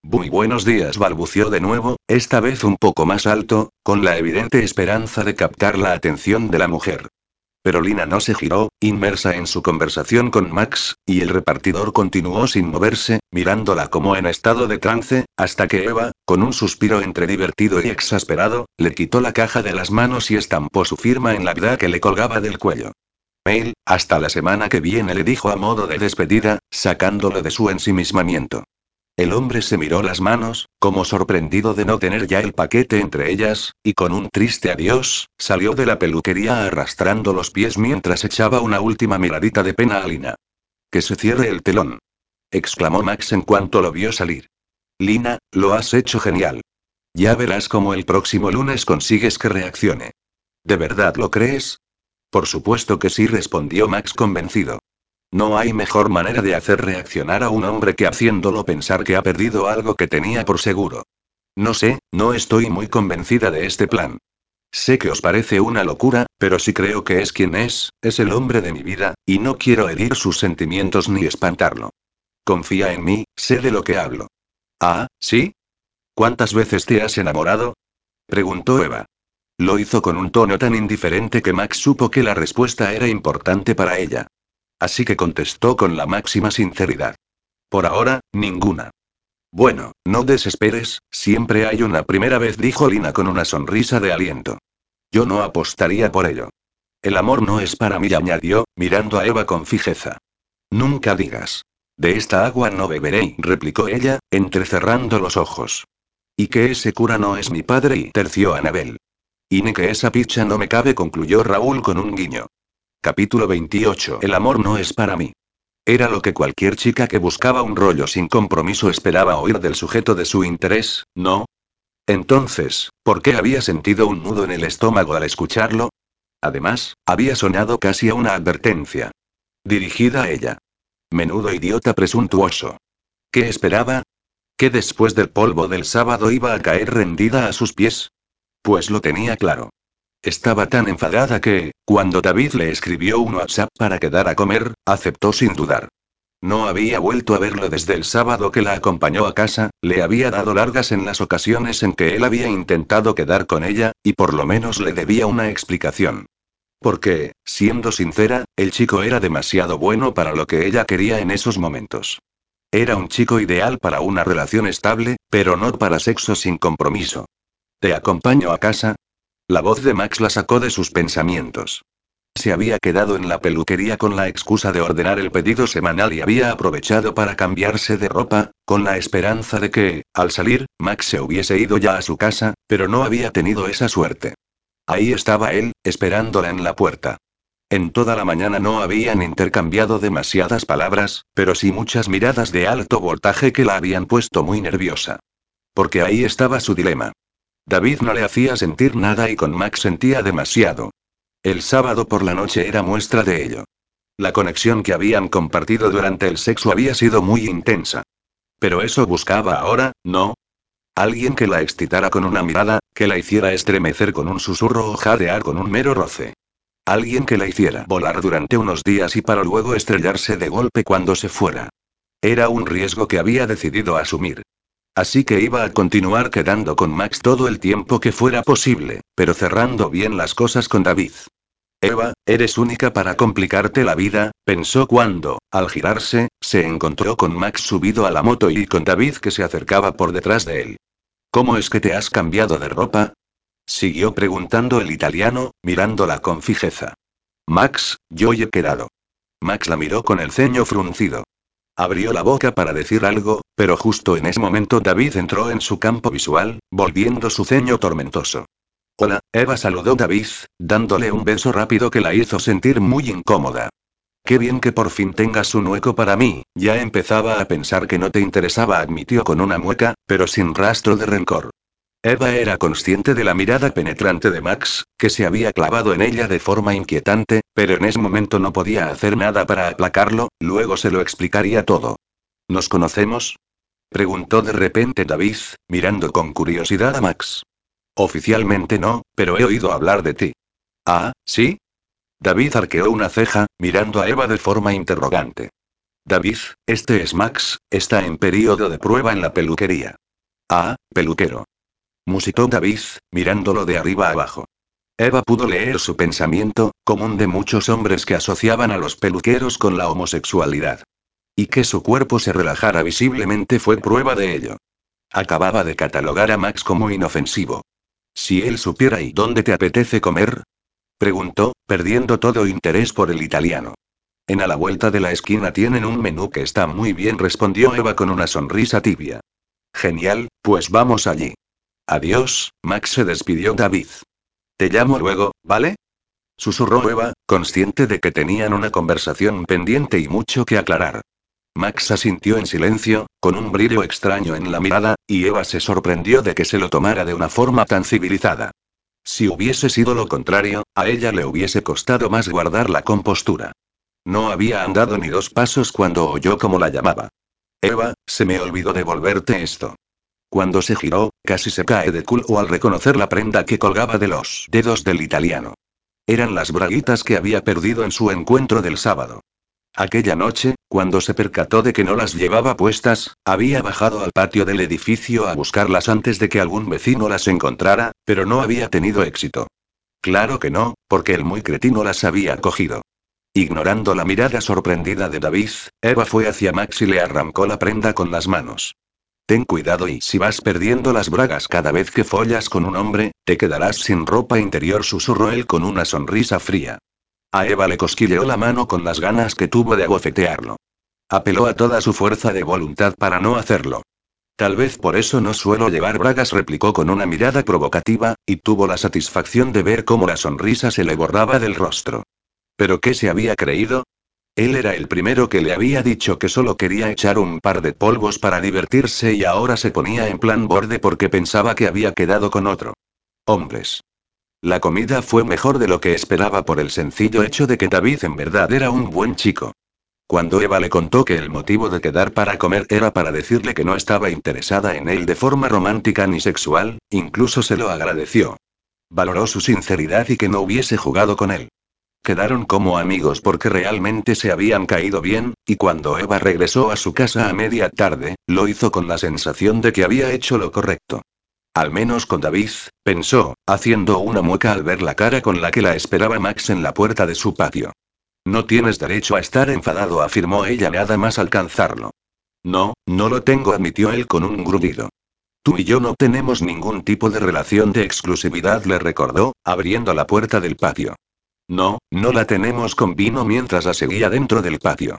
Muy buenos días, balbució de nuevo, esta vez un poco más alto, con la evidente esperanza de captar la atención de la mujer. Pero Lina no se giró, inmersa en su conversación con Max, y el repartidor continuó sin moverse, mirándola como en estado de trance, hasta que Eva, con un suspiro entre divertido y exasperado, le quitó la caja de las manos y estampó su firma en la vida que le colgaba del cuello. Mail, hasta la semana que viene le dijo a modo de despedida, sacándolo de su ensimismamiento. El hombre se miró las manos, como sorprendido de no tener ya el paquete entre ellas, y con un triste adiós, salió de la peluquería arrastrando los pies mientras echaba una última miradita de pena a Lina. Que se cierre el telón. exclamó Max en cuanto lo vio salir. Lina, lo has hecho genial. Ya verás cómo el próximo lunes consigues que reaccione. ¿De verdad lo crees? Por supuesto que sí, respondió Max convencido. No hay mejor manera de hacer reaccionar a un hombre que haciéndolo pensar que ha perdido algo que tenía por seguro. No sé, no estoy muy convencida de este plan. Sé que os parece una locura, pero si creo que es quien es, es el hombre de mi vida, y no quiero herir sus sentimientos ni espantarlo. Confía en mí, sé de lo que hablo. Ah, ¿sí? ¿Cuántas veces te has enamorado? preguntó Eva. Lo hizo con un tono tan indiferente que Max supo que la respuesta era importante para ella. Así que contestó con la máxima sinceridad. Por ahora, ninguna. Bueno, no desesperes, siempre hay una primera vez, dijo Lina con una sonrisa de aliento. Yo no apostaría por ello. El amor no es para mí, añadió, mirando a Eva con fijeza. Nunca digas. De esta agua no beberé, replicó ella, entrecerrando los ojos. Y que ese cura no es mi padre, y terció Anabel. Y ni que esa picha no me cabe, concluyó Raúl con un guiño. Capítulo 28. El amor no es para mí. Era lo que cualquier chica que buscaba un rollo sin compromiso esperaba oír del sujeto de su interés, ¿no? Entonces, ¿por qué había sentido un nudo en el estómago al escucharlo? Además, había sonado casi a una advertencia. Dirigida a ella. Menudo idiota presuntuoso. ¿Qué esperaba? ¿Que después del polvo del sábado iba a caer rendida a sus pies? Pues lo tenía claro. Estaba tan enfadada que, cuando David le escribió un WhatsApp para quedar a comer, aceptó sin dudar. No había vuelto a verlo desde el sábado que la acompañó a casa, le había dado largas en las ocasiones en que él había intentado quedar con ella, y por lo menos le debía una explicación. Porque, siendo sincera, el chico era demasiado bueno para lo que ella quería en esos momentos. Era un chico ideal para una relación estable, pero no para sexo sin compromiso. ¿Te acompaño a casa? La voz de Max la sacó de sus pensamientos. Se había quedado en la peluquería con la excusa de ordenar el pedido semanal y había aprovechado para cambiarse de ropa, con la esperanza de que, al salir, Max se hubiese ido ya a su casa, pero no había tenido esa suerte. Ahí estaba él, esperándola en la puerta. En toda la mañana no habían intercambiado demasiadas palabras, pero sí muchas miradas de alto voltaje que la habían puesto muy nerviosa. Porque ahí estaba su dilema. David no le hacía sentir nada y con Max sentía demasiado. El sábado por la noche era muestra de ello. La conexión que habían compartido durante el sexo había sido muy intensa. Pero eso buscaba ahora, ¿no? Alguien que la excitara con una mirada, que la hiciera estremecer con un susurro o jadear con un mero roce. Alguien que la hiciera volar durante unos días y para luego estrellarse de golpe cuando se fuera. Era un riesgo que había decidido asumir. Así que iba a continuar quedando con Max todo el tiempo que fuera posible, pero cerrando bien las cosas con David. Eva, eres única para complicarte la vida, pensó cuando, al girarse, se encontró con Max subido a la moto y con David que se acercaba por detrás de él. ¿Cómo es que te has cambiado de ropa? Siguió preguntando el italiano, mirándola con fijeza. Max, yo he quedado. Max la miró con el ceño fruncido. Abrió la boca para decir algo, pero justo en ese momento David entró en su campo visual, volviendo su ceño tormentoso. Hola, Eva saludó David, dándole un beso rápido que la hizo sentir muy incómoda. Qué bien que por fin tengas un hueco para mí, ya empezaba a pensar que no te interesaba, admitió con una mueca, pero sin rastro de rencor. Eva era consciente de la mirada penetrante de Max, que se había clavado en ella de forma inquietante, pero en ese momento no podía hacer nada para aplacarlo, luego se lo explicaría todo. ¿Nos conocemos? Preguntó de repente David, mirando con curiosidad a Max. Oficialmente no, pero he oído hablar de ti. Ah, ¿sí? David arqueó una ceja, mirando a Eva de forma interrogante. David, este es Max, está en periodo de prueba en la peluquería. Ah, peluquero. Musitó David, mirándolo de arriba abajo. Eva pudo leer su pensamiento, común de muchos hombres que asociaban a los peluqueros con la homosexualidad. Y que su cuerpo se relajara visiblemente fue prueba de ello. Acababa de catalogar a Max como inofensivo. Si él supiera y dónde te apetece comer, preguntó, perdiendo todo interés por el italiano. En a la vuelta de la esquina tienen un menú que está muy bien, respondió Eva con una sonrisa tibia. Genial, pues vamos allí. Adiós, Max se despidió David. Te llamo luego, ¿vale? Susurró Eva, consciente de que tenían una conversación pendiente y mucho que aclarar. Max asintió en silencio, con un brillo extraño en la mirada, y Eva se sorprendió de que se lo tomara de una forma tan civilizada. Si hubiese sido lo contrario, a ella le hubiese costado más guardar la compostura. No había andado ni dos pasos cuando oyó como la llamaba. Eva, se me olvidó devolverte esto. Cuando se giró, casi se cae de culo al reconocer la prenda que colgaba de los dedos del italiano. Eran las braguitas que había perdido en su encuentro del sábado. Aquella noche, cuando se percató de que no las llevaba puestas, había bajado al patio del edificio a buscarlas antes de que algún vecino las encontrara, pero no había tenido éxito. Claro que no, porque el muy cretino las había cogido. Ignorando la mirada sorprendida de David, Eva fue hacia Max y le arrancó la prenda con las manos. Ten cuidado y si vas perdiendo las bragas cada vez que follas con un hombre, te quedarás sin ropa interior, susurró él con una sonrisa fría. A Eva le cosquilleó la mano con las ganas que tuvo de abofetearlo. Apeló a toda su fuerza de voluntad para no hacerlo. Tal vez por eso no suelo llevar bragas, replicó con una mirada provocativa, y tuvo la satisfacción de ver cómo la sonrisa se le borraba del rostro. ¿Pero qué se había creído? Él era el primero que le había dicho que solo quería echar un par de polvos para divertirse y ahora se ponía en plan borde porque pensaba que había quedado con otro. Hombres. La comida fue mejor de lo que esperaba por el sencillo hecho de que David en verdad era un buen chico. Cuando Eva le contó que el motivo de quedar para comer era para decirle que no estaba interesada en él de forma romántica ni sexual, incluso se lo agradeció. Valoró su sinceridad y que no hubiese jugado con él. Quedaron como amigos porque realmente se habían caído bien, y cuando Eva regresó a su casa a media tarde, lo hizo con la sensación de que había hecho lo correcto. Al menos con David, pensó, haciendo una mueca al ver la cara con la que la esperaba Max en la puerta de su patio. No tienes derecho a estar enfadado, afirmó ella nada más alcanzarlo. No, no lo tengo, admitió él con un grudido. Tú y yo no tenemos ningún tipo de relación de exclusividad, le recordó, abriendo la puerta del patio. No, no la tenemos con vino mientras la seguía dentro del patio.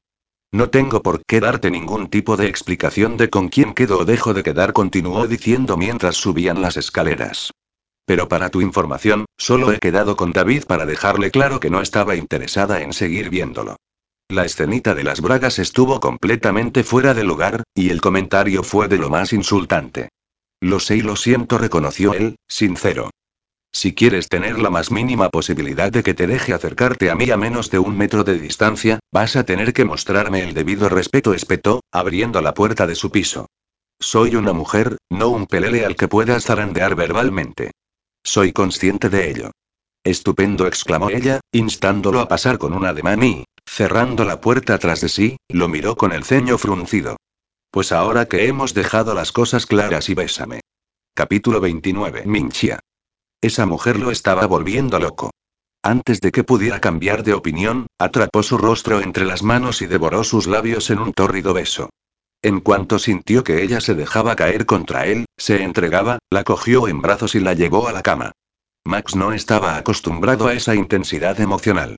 No tengo por qué darte ningún tipo de explicación de con quién quedo o dejo de quedar, continuó diciendo mientras subían las escaleras. Pero para tu información, solo he quedado con David para dejarle claro que no estaba interesada en seguir viéndolo. La escenita de las bragas estuvo completamente fuera de lugar, y el comentario fue de lo más insultante. Lo sé y lo siento, reconoció él, sincero. Si quieres tener la más mínima posibilidad de que te deje acercarte a mí a menos de un metro de distancia, vas a tener que mostrarme el debido respeto, espetó, abriendo la puerta de su piso. soy una mujer, no un pelele al que puedas zarandear verbalmente. Soy consciente de ello. Estupendo, exclamó ella, instándolo a pasar con un ademán y, cerrando la puerta tras de sí, lo miró con el ceño fruncido. Pues ahora que hemos dejado las cosas claras y bésame. Capítulo 29. Minchia. Esa mujer lo estaba volviendo loco. Antes de que pudiera cambiar de opinión, atrapó su rostro entre las manos y devoró sus labios en un tórrido beso. En cuanto sintió que ella se dejaba caer contra él, se entregaba, la cogió en brazos y la llevó a la cama. Max no estaba acostumbrado a esa intensidad emocional.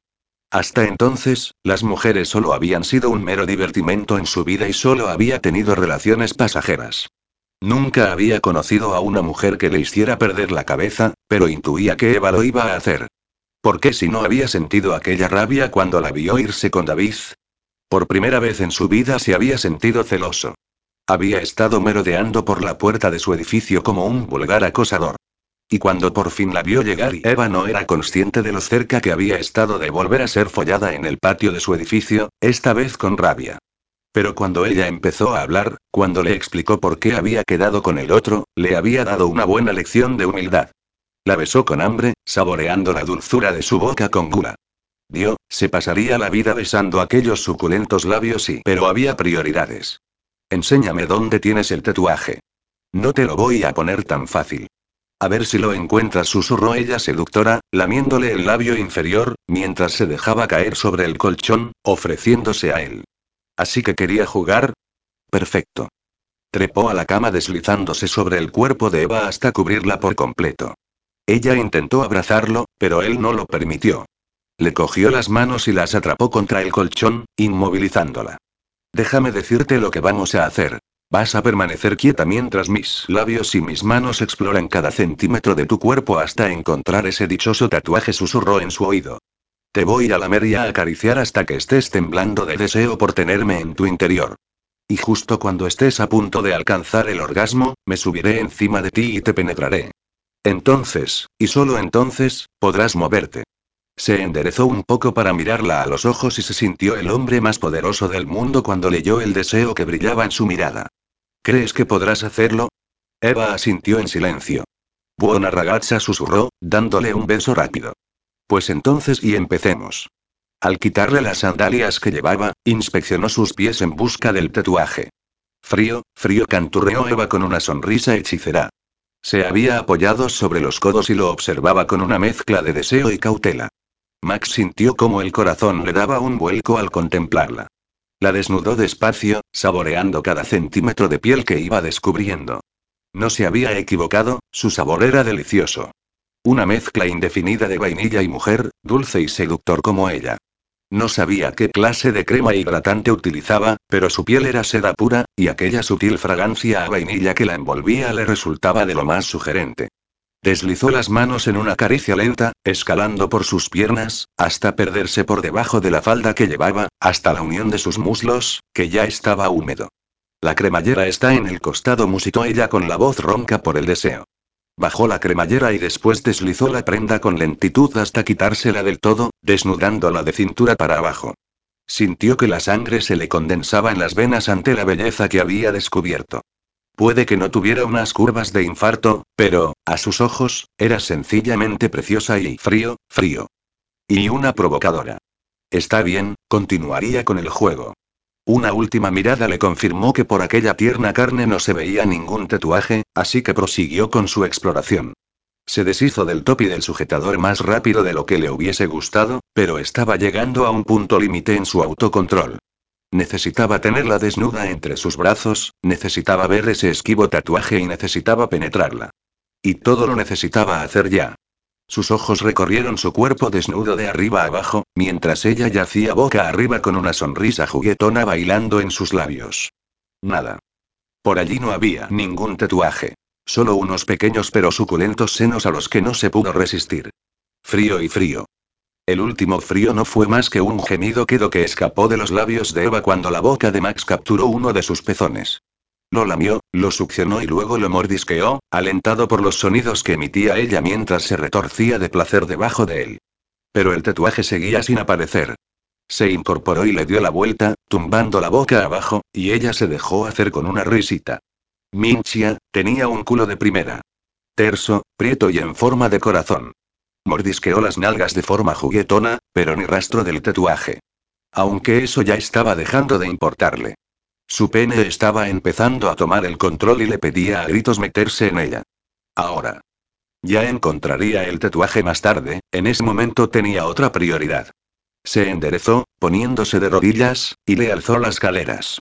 Hasta entonces, las mujeres solo habían sido un mero divertimento en su vida y solo había tenido relaciones pasajeras. Nunca había conocido a una mujer que le hiciera perder la cabeza, pero intuía que Eva lo iba a hacer. ¿Por qué si no había sentido aquella rabia cuando la vio irse con David? Por primera vez en su vida se había sentido celoso. Había estado merodeando por la puerta de su edificio como un vulgar acosador. Y cuando por fin la vio llegar y Eva no era consciente de lo cerca que había estado de volver a ser follada en el patio de su edificio, esta vez con rabia. Pero cuando ella empezó a hablar, cuando le explicó por qué había quedado con el otro, le había dado una buena lección de humildad. La besó con hambre, saboreando la dulzura de su boca con gula. Dio, se pasaría la vida besando aquellos suculentos labios y... Pero había prioridades. Enséñame dónde tienes el tatuaje. No te lo voy a poner tan fácil. A ver si lo encuentras, susurró ella seductora, lamiéndole el labio inferior, mientras se dejaba caer sobre el colchón, ofreciéndose a él. ¿Así que quería jugar? Perfecto. Trepó a la cama deslizándose sobre el cuerpo de Eva hasta cubrirla por completo. Ella intentó abrazarlo, pero él no lo permitió. Le cogió las manos y las atrapó contra el colchón, inmovilizándola. Déjame decirte lo que vamos a hacer. Vas a permanecer quieta mientras mis labios y mis manos exploran cada centímetro de tu cuerpo hasta encontrar ese dichoso tatuaje, susurró en su oído. Te voy a lamer y a acariciar hasta que estés temblando de deseo por tenerme en tu interior. Y justo cuando estés a punto de alcanzar el orgasmo, me subiré encima de ti y te penetraré. Entonces, y solo entonces, podrás moverte. Se enderezó un poco para mirarla a los ojos y se sintió el hombre más poderoso del mundo cuando leyó el deseo que brillaba en su mirada. ¿Crees que podrás hacerlo? Eva asintió en silencio. Buena ragazza susurró, dándole un beso rápido. Pues entonces y empecemos. Al quitarle las sandalias que llevaba, inspeccionó sus pies en busca del tatuaje. Frío, frío canturreó Eva con una sonrisa hechicera. Se había apoyado sobre los codos y lo observaba con una mezcla de deseo y cautela. Max sintió como el corazón le daba un vuelco al contemplarla. La desnudó despacio, saboreando cada centímetro de piel que iba descubriendo. No se había equivocado, su sabor era delicioso. Una mezcla indefinida de vainilla y mujer, dulce y seductor como ella. No sabía qué clase de crema hidratante utilizaba, pero su piel era seda pura, y aquella sutil fragancia a vainilla que la envolvía le resultaba de lo más sugerente. Deslizó las manos en una caricia lenta, escalando por sus piernas, hasta perderse por debajo de la falda que llevaba, hasta la unión de sus muslos, que ya estaba húmedo. La cremallera está en el costado, musitó ella con la voz ronca por el deseo. Bajó la cremallera y después deslizó la prenda con lentitud hasta quitársela del todo, desnudándola de cintura para abajo. Sintió que la sangre se le condensaba en las venas ante la belleza que había descubierto. Puede que no tuviera unas curvas de infarto, pero, a sus ojos, era sencillamente preciosa y frío, frío. Y una provocadora. Está bien, continuaría con el juego. Una última mirada le confirmó que por aquella tierna carne no se veía ningún tatuaje, así que prosiguió con su exploración. Se deshizo del top y del sujetador más rápido de lo que le hubiese gustado, pero estaba llegando a un punto límite en su autocontrol. Necesitaba tenerla desnuda entre sus brazos, necesitaba ver ese esquivo tatuaje y necesitaba penetrarla. Y todo lo necesitaba hacer ya. Sus ojos recorrieron su cuerpo desnudo de arriba abajo, mientras ella yacía boca arriba con una sonrisa juguetona bailando en sus labios. Nada. Por allí no había ningún tatuaje. Solo unos pequeños pero suculentos senos a los que no se pudo resistir. Frío y frío. El último frío no fue más que un gemido quedo que escapó de los labios de Eva cuando la boca de Max capturó uno de sus pezones. Lo lamió, lo succionó y luego lo mordisqueó, alentado por los sonidos que emitía ella mientras se retorcía de placer debajo de él. Pero el tatuaje seguía sin aparecer. Se incorporó y le dio la vuelta, tumbando la boca abajo, y ella se dejó hacer con una risita. Minchia, tenía un culo de primera. Terso, prieto y en forma de corazón. Mordisqueó las nalgas de forma juguetona, pero ni rastro del tatuaje. Aunque eso ya estaba dejando de importarle. Su pene estaba empezando a tomar el control y le pedía a gritos meterse en ella. Ahora. Ya encontraría el tatuaje más tarde, en ese momento tenía otra prioridad. Se enderezó, poniéndose de rodillas, y le alzó las caleras.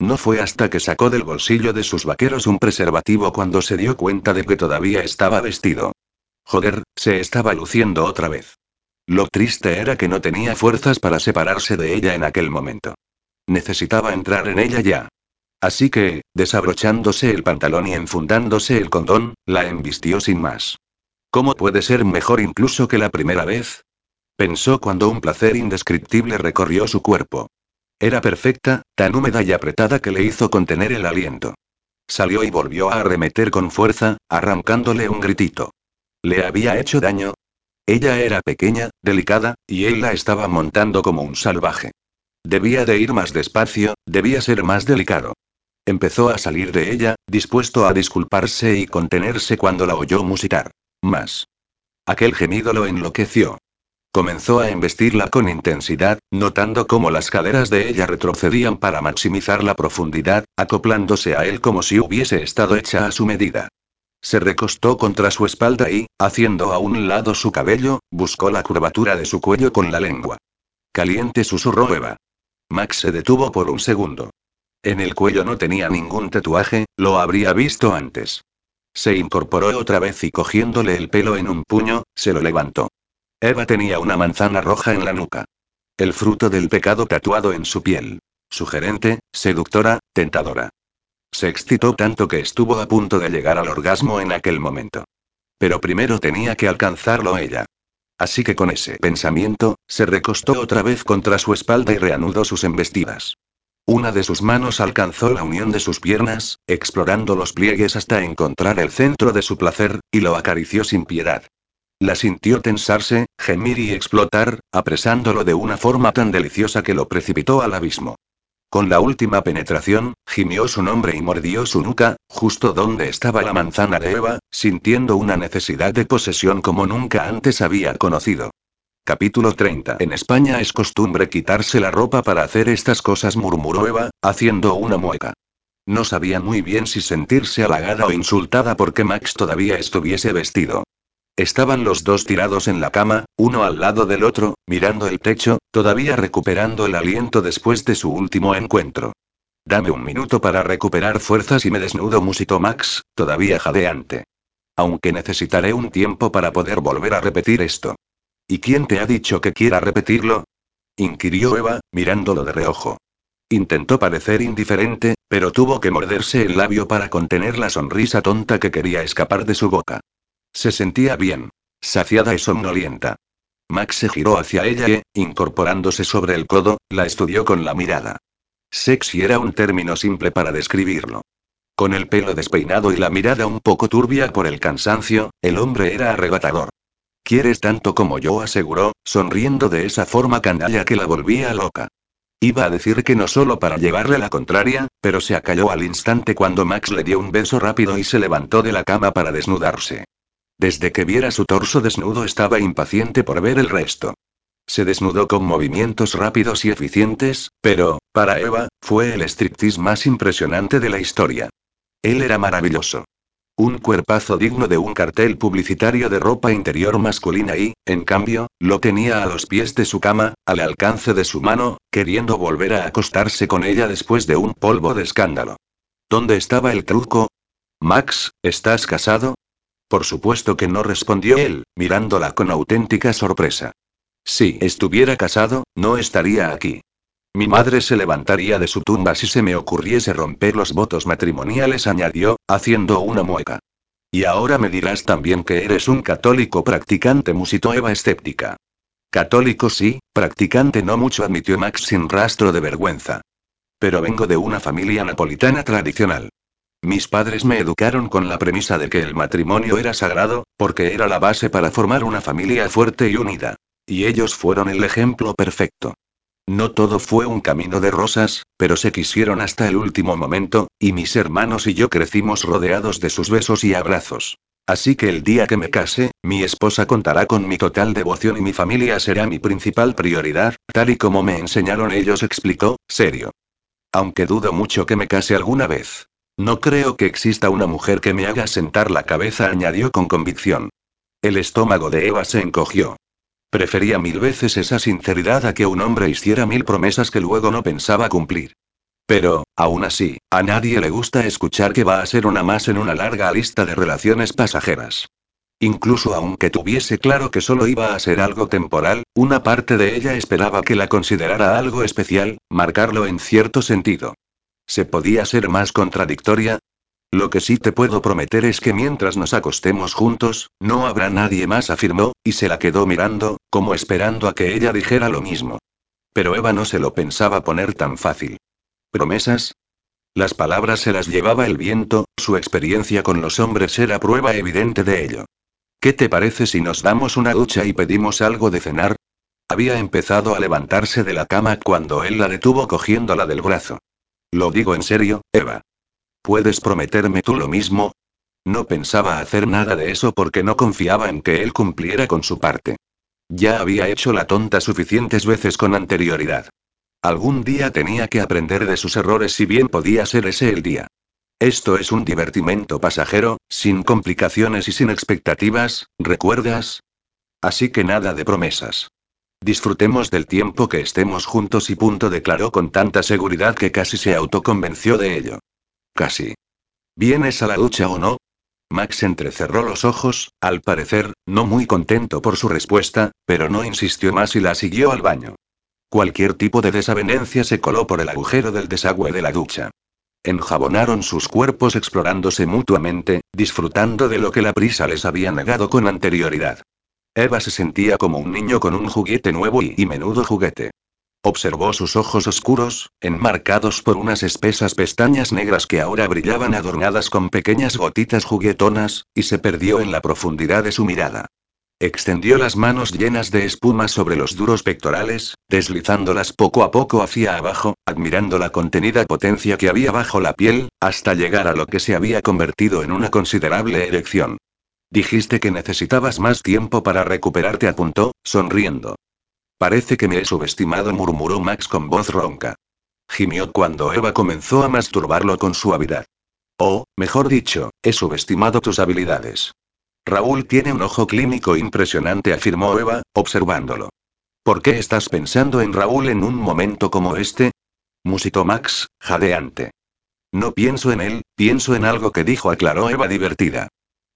No fue hasta que sacó del bolsillo de sus vaqueros un preservativo cuando se dio cuenta de que todavía estaba vestido. Joder, se estaba luciendo otra vez. Lo triste era que no tenía fuerzas para separarse de ella en aquel momento. Necesitaba entrar en ella ya. Así que, desabrochándose el pantalón y enfundándose el condón, la embistió sin más. ¿Cómo puede ser mejor incluso que la primera vez? Pensó cuando un placer indescriptible recorrió su cuerpo. Era perfecta, tan húmeda y apretada que le hizo contener el aliento. Salió y volvió a arremeter con fuerza, arrancándole un gritito. ¿Le había hecho daño? Ella era pequeña, delicada, y él la estaba montando como un salvaje. Debía de ir más despacio, debía ser más delicado. Empezó a salir de ella, dispuesto a disculparse y contenerse cuando la oyó musitar. Más. Aquel gemido lo enloqueció. Comenzó a embestirla con intensidad, notando cómo las caderas de ella retrocedían para maximizar la profundidad, acoplándose a él como si hubiese estado hecha a su medida. Se recostó contra su espalda y, haciendo a un lado su cabello, buscó la curvatura de su cuello con la lengua. Caliente susurró Eva. Max se detuvo por un segundo. En el cuello no tenía ningún tatuaje, lo habría visto antes. Se incorporó otra vez y cogiéndole el pelo en un puño, se lo levantó. Eva tenía una manzana roja en la nuca. El fruto del pecado tatuado en su piel. Sugerente, seductora, tentadora. Se excitó tanto que estuvo a punto de llegar al orgasmo en aquel momento. Pero primero tenía que alcanzarlo ella. Así que con ese pensamiento, se recostó otra vez contra su espalda y reanudó sus embestidas. Una de sus manos alcanzó la unión de sus piernas, explorando los pliegues hasta encontrar el centro de su placer, y lo acarició sin piedad. La sintió tensarse, gemir y explotar, apresándolo de una forma tan deliciosa que lo precipitó al abismo. Con la última penetración, gimió su nombre y mordió su nuca, justo donde estaba la manzana de Eva, sintiendo una necesidad de posesión como nunca antes había conocido. Capítulo 30. En España es costumbre quitarse la ropa para hacer estas cosas, murmuró Eva, haciendo una mueca. No sabía muy bien si sentirse halagada o insultada porque Max todavía estuviese vestido. Estaban los dos tirados en la cama, uno al lado del otro, mirando el techo, todavía recuperando el aliento después de su último encuentro. Dame un minuto para recuperar fuerzas y me desnudo, musitó Max, todavía jadeante. Aunque necesitaré un tiempo para poder volver a repetir esto. ¿Y quién te ha dicho que quiera repetirlo? inquirió Eva, mirándolo de reojo. Intentó parecer indiferente, pero tuvo que morderse el labio para contener la sonrisa tonta que quería escapar de su boca. Se sentía bien. Saciada y somnolienta. Max se giró hacia ella y, incorporándose sobre el codo, la estudió con la mirada. Sexy era un término simple para describirlo. Con el pelo despeinado y la mirada un poco turbia por el cansancio, el hombre era arrebatador. ¿Quieres tanto como yo? aseguró, sonriendo de esa forma canalla que la volvía loca. Iba a decir que no solo para llevarle la contraria, pero se acalló al instante cuando Max le dio un beso rápido y se levantó de la cama para desnudarse. Desde que viera su torso desnudo estaba impaciente por ver el resto. Se desnudó con movimientos rápidos y eficientes, pero, para Eva, fue el striptease más impresionante de la historia. Él era maravilloso. Un cuerpazo digno de un cartel publicitario de ropa interior masculina y, en cambio, lo tenía a los pies de su cama, al alcance de su mano, queriendo volver a acostarse con ella después de un polvo de escándalo. ¿Dónde estaba el truco? Max, ¿estás casado? Por supuesto que no respondió él, mirándola con auténtica sorpresa. Si estuviera casado, no estaría aquí. Mi madre se levantaría de su tumba si se me ocurriese romper los votos matrimoniales, añadió, haciendo una mueca. Y ahora me dirás también que eres un católico practicante, musitó Eva escéptica. Católico sí, practicante no mucho, admitió Max sin rastro de vergüenza. Pero vengo de una familia napolitana tradicional. Mis padres me educaron con la premisa de que el matrimonio era sagrado, porque era la base para formar una familia fuerte y unida. Y ellos fueron el ejemplo perfecto. No todo fue un camino de rosas, pero se quisieron hasta el último momento, y mis hermanos y yo crecimos rodeados de sus besos y abrazos. Así que el día que me case, mi esposa contará con mi total devoción y mi familia será mi principal prioridad, tal y como me enseñaron ellos, explicó, serio. Aunque dudo mucho que me case alguna vez. No creo que exista una mujer que me haga sentar la cabeza, añadió con convicción. El estómago de Eva se encogió. Prefería mil veces esa sinceridad a que un hombre hiciera mil promesas que luego no pensaba cumplir. Pero, aún así, a nadie le gusta escuchar que va a ser una más en una larga lista de relaciones pasajeras. Incluso aunque tuviese claro que solo iba a ser algo temporal, una parte de ella esperaba que la considerara algo especial, marcarlo en cierto sentido. ¿Se podía ser más contradictoria? Lo que sí te puedo prometer es que mientras nos acostemos juntos, no habrá nadie más, afirmó, y se la quedó mirando, como esperando a que ella dijera lo mismo. Pero Eva no se lo pensaba poner tan fácil. ¿Promesas? Las palabras se las llevaba el viento, su experiencia con los hombres era prueba evidente de ello. ¿Qué te parece si nos damos una ducha y pedimos algo de cenar? Había empezado a levantarse de la cama cuando él la detuvo cogiéndola del brazo. Lo digo en serio, Eva. ¿Puedes prometerme tú lo mismo? No pensaba hacer nada de eso porque no confiaba en que él cumpliera con su parte. Ya había hecho la tonta suficientes veces con anterioridad. Algún día tenía que aprender de sus errores si bien podía ser ese el día. Esto es un divertimento pasajero, sin complicaciones y sin expectativas, ¿recuerdas? Así que nada de promesas. Disfrutemos del tiempo que estemos juntos y punto declaró con tanta seguridad que casi se autoconvenció de ello. Casi. ¿Vienes a la ducha o no? Max entrecerró los ojos, al parecer, no muy contento por su respuesta, pero no insistió más y la siguió al baño. Cualquier tipo de desavenencia se coló por el agujero del desagüe de la ducha. Enjabonaron sus cuerpos explorándose mutuamente, disfrutando de lo que la prisa les había negado con anterioridad. Eva se sentía como un niño con un juguete nuevo y, y menudo juguete. Observó sus ojos oscuros, enmarcados por unas espesas pestañas negras que ahora brillaban adornadas con pequeñas gotitas juguetonas, y se perdió en la profundidad de su mirada. Extendió las manos llenas de espuma sobre los duros pectorales, deslizándolas poco a poco hacia abajo, admirando la contenida potencia que había bajo la piel, hasta llegar a lo que se había convertido en una considerable erección. Dijiste que necesitabas más tiempo para recuperarte, apuntó, sonriendo. Parece que me he subestimado, murmuró Max con voz ronca. Gimió cuando Eva comenzó a masturbarlo con suavidad. O, mejor dicho, he subestimado tus habilidades. Raúl tiene un ojo clínico impresionante, afirmó Eva, observándolo. ¿Por qué estás pensando en Raúl en un momento como este? Musitó Max, jadeante. No pienso en él, pienso en algo que dijo, aclaró Eva divertida.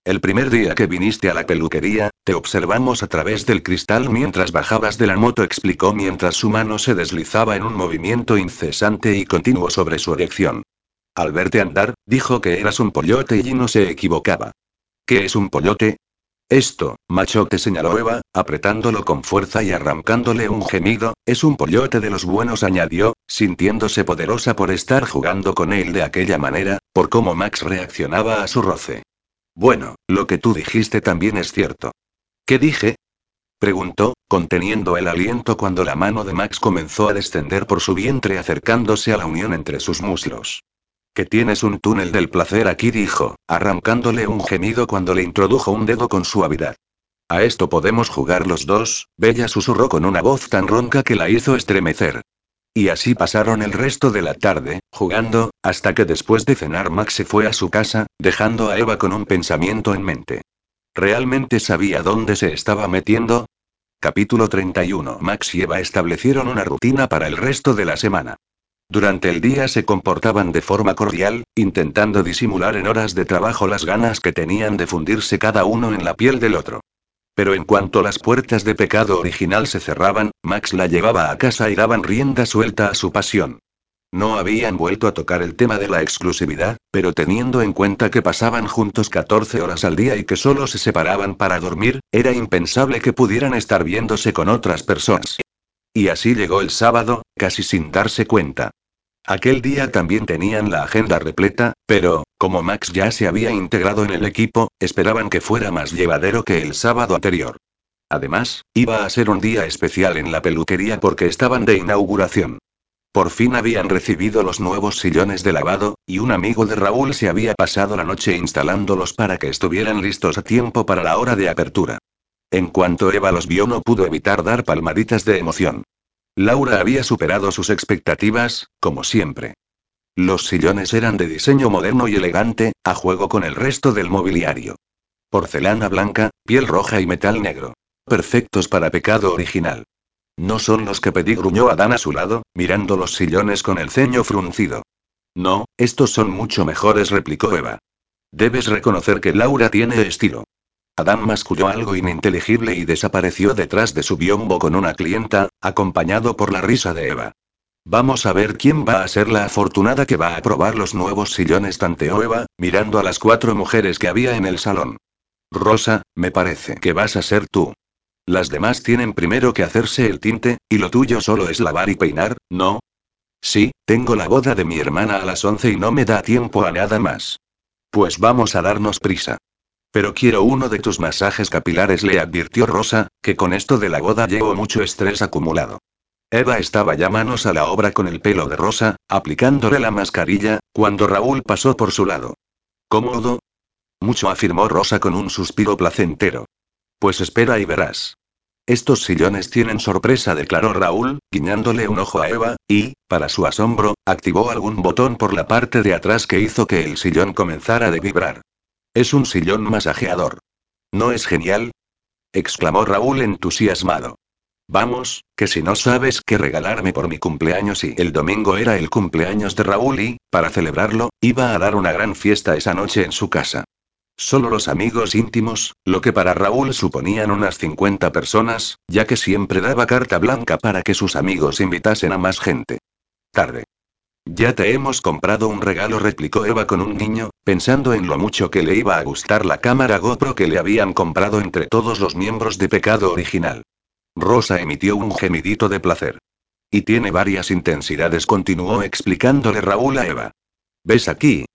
El primer día que viniste a la peluquería, te observamos a través del cristal mientras bajabas de la moto, explicó mientras su mano se deslizaba en un movimiento incesante y continuo sobre su erección. Al verte andar, dijo que eras un pollote y no se equivocaba. ¿Qué es un pollote? Esto, machote señaló Eva, apretándolo con fuerza y arrancándole un gemido, es un pollote de los buenos, añadió, sintiéndose poderosa por estar jugando con él de aquella manera, por cómo Max reaccionaba a su roce. Bueno, lo que tú dijiste también es cierto. ¿Qué dije? preguntó, conteniendo el aliento cuando la mano de Max comenzó a descender por su vientre acercándose a la unión entre sus muslos. Que tienes un túnel del placer aquí, dijo, arrancándole un gemido cuando le introdujo un dedo con suavidad. A esto podemos jugar los dos, Bella susurró con una voz tan ronca que la hizo estremecer. Y así pasaron el resto de la tarde, jugando, hasta que después de cenar Max se fue a su casa, dejando a Eva con un pensamiento en mente. ¿Realmente sabía dónde se estaba metiendo? Capítulo 31 Max y Eva establecieron una rutina para el resto de la semana. Durante el día se comportaban de forma cordial, intentando disimular en horas de trabajo las ganas que tenían de fundirse cada uno en la piel del otro. Pero en cuanto las puertas de pecado original se cerraban, Max la llevaba a casa y daban rienda suelta a su pasión. No habían vuelto a tocar el tema de la exclusividad, pero teniendo en cuenta que pasaban juntos 14 horas al día y que solo se separaban para dormir, era impensable que pudieran estar viéndose con otras personas. Y así llegó el sábado, casi sin darse cuenta. Aquel día también tenían la agenda repleta, pero, como Max ya se había integrado en el equipo, esperaban que fuera más llevadero que el sábado anterior. Además, iba a ser un día especial en la peluquería porque estaban de inauguración. Por fin habían recibido los nuevos sillones de lavado, y un amigo de Raúl se había pasado la noche instalándolos para que estuvieran listos a tiempo para la hora de apertura. En cuanto Eva los vio no pudo evitar dar palmaditas de emoción. Laura había superado sus expectativas, como siempre. Los sillones eran de diseño moderno y elegante, a juego con el resto del mobiliario. Porcelana blanca, piel roja y metal negro. Perfectos para pecado original. No son los que pedí, gruñó Adán a su lado, mirando los sillones con el ceño fruncido. No, estos son mucho mejores, replicó Eva. Debes reconocer que Laura tiene estilo. Adán masculló algo ininteligible y desapareció detrás de su biombo con una clienta, acompañado por la risa de Eva. Vamos a ver quién va a ser la afortunada que va a probar los nuevos sillones, tanteó Eva, mirando a las cuatro mujeres que había en el salón. Rosa, me parece que vas a ser tú. Las demás tienen primero que hacerse el tinte, y lo tuyo solo es lavar y peinar, ¿no? Sí, tengo la boda de mi hermana a las 11 y no me da tiempo a nada más. Pues vamos a darnos prisa. Pero quiero uno de tus masajes capilares, le advirtió Rosa, que con esto de la boda llevo mucho estrés acumulado. Eva estaba ya manos a la obra con el pelo de Rosa, aplicándole la mascarilla, cuando Raúl pasó por su lado. ¿Cómodo? Mucho afirmó Rosa con un suspiro placentero. Pues espera y verás. Estos sillones tienen sorpresa, declaró Raúl, guiñándole un ojo a Eva, y, para su asombro, activó algún botón por la parte de atrás que hizo que el sillón comenzara a vibrar. Es un sillón masajeador. ¿No es genial? exclamó Raúl entusiasmado. Vamos, que si no sabes qué regalarme por mi cumpleaños y el domingo era el cumpleaños de Raúl y, para celebrarlo, iba a dar una gran fiesta esa noche en su casa. Solo los amigos íntimos, lo que para Raúl suponían unas 50 personas, ya que siempre daba carta blanca para que sus amigos invitasen a más gente. Tarde. Ya te hemos comprado un regalo, replicó Eva con un niño, pensando en lo mucho que le iba a gustar la cámara GoPro que le habían comprado entre todos los miembros de Pecado Original. Rosa emitió un gemidito de placer. Y tiene varias intensidades, continuó explicándole Raúl a Eva. ¿Ves aquí?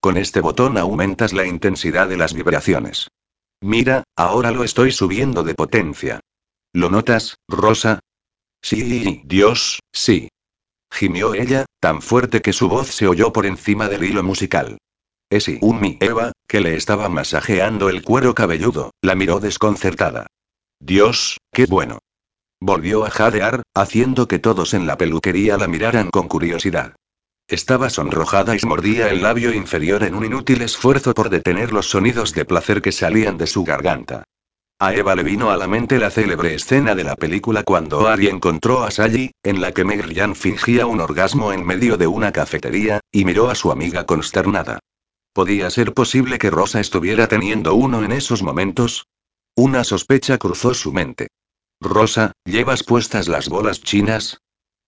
Con este botón aumentas la intensidad de las vibraciones. Mira, ahora lo estoy subiendo de potencia. ¿Lo notas, Rosa? Sí, Dios, sí. Gimió ella, tan fuerte que su voz se oyó por encima del hilo musical. Esi mi Eva, que le estaba masajeando el cuero cabelludo, la miró desconcertada. Dios, qué bueno. Volvió a jadear, haciendo que todos en la peluquería la miraran con curiosidad. Estaba sonrojada y mordía el labio inferior en un inútil esfuerzo por detener los sonidos de placer que salían de su garganta. A Eva le vino a la mente la célebre escena de la película cuando Ari encontró a Sally, en la que Meg Ryan fingía un orgasmo en medio de una cafetería, y miró a su amiga consternada. ¿Podía ser posible que Rosa estuviera teniendo uno en esos momentos? Una sospecha cruzó su mente. Rosa, ¿llevas puestas las bolas chinas?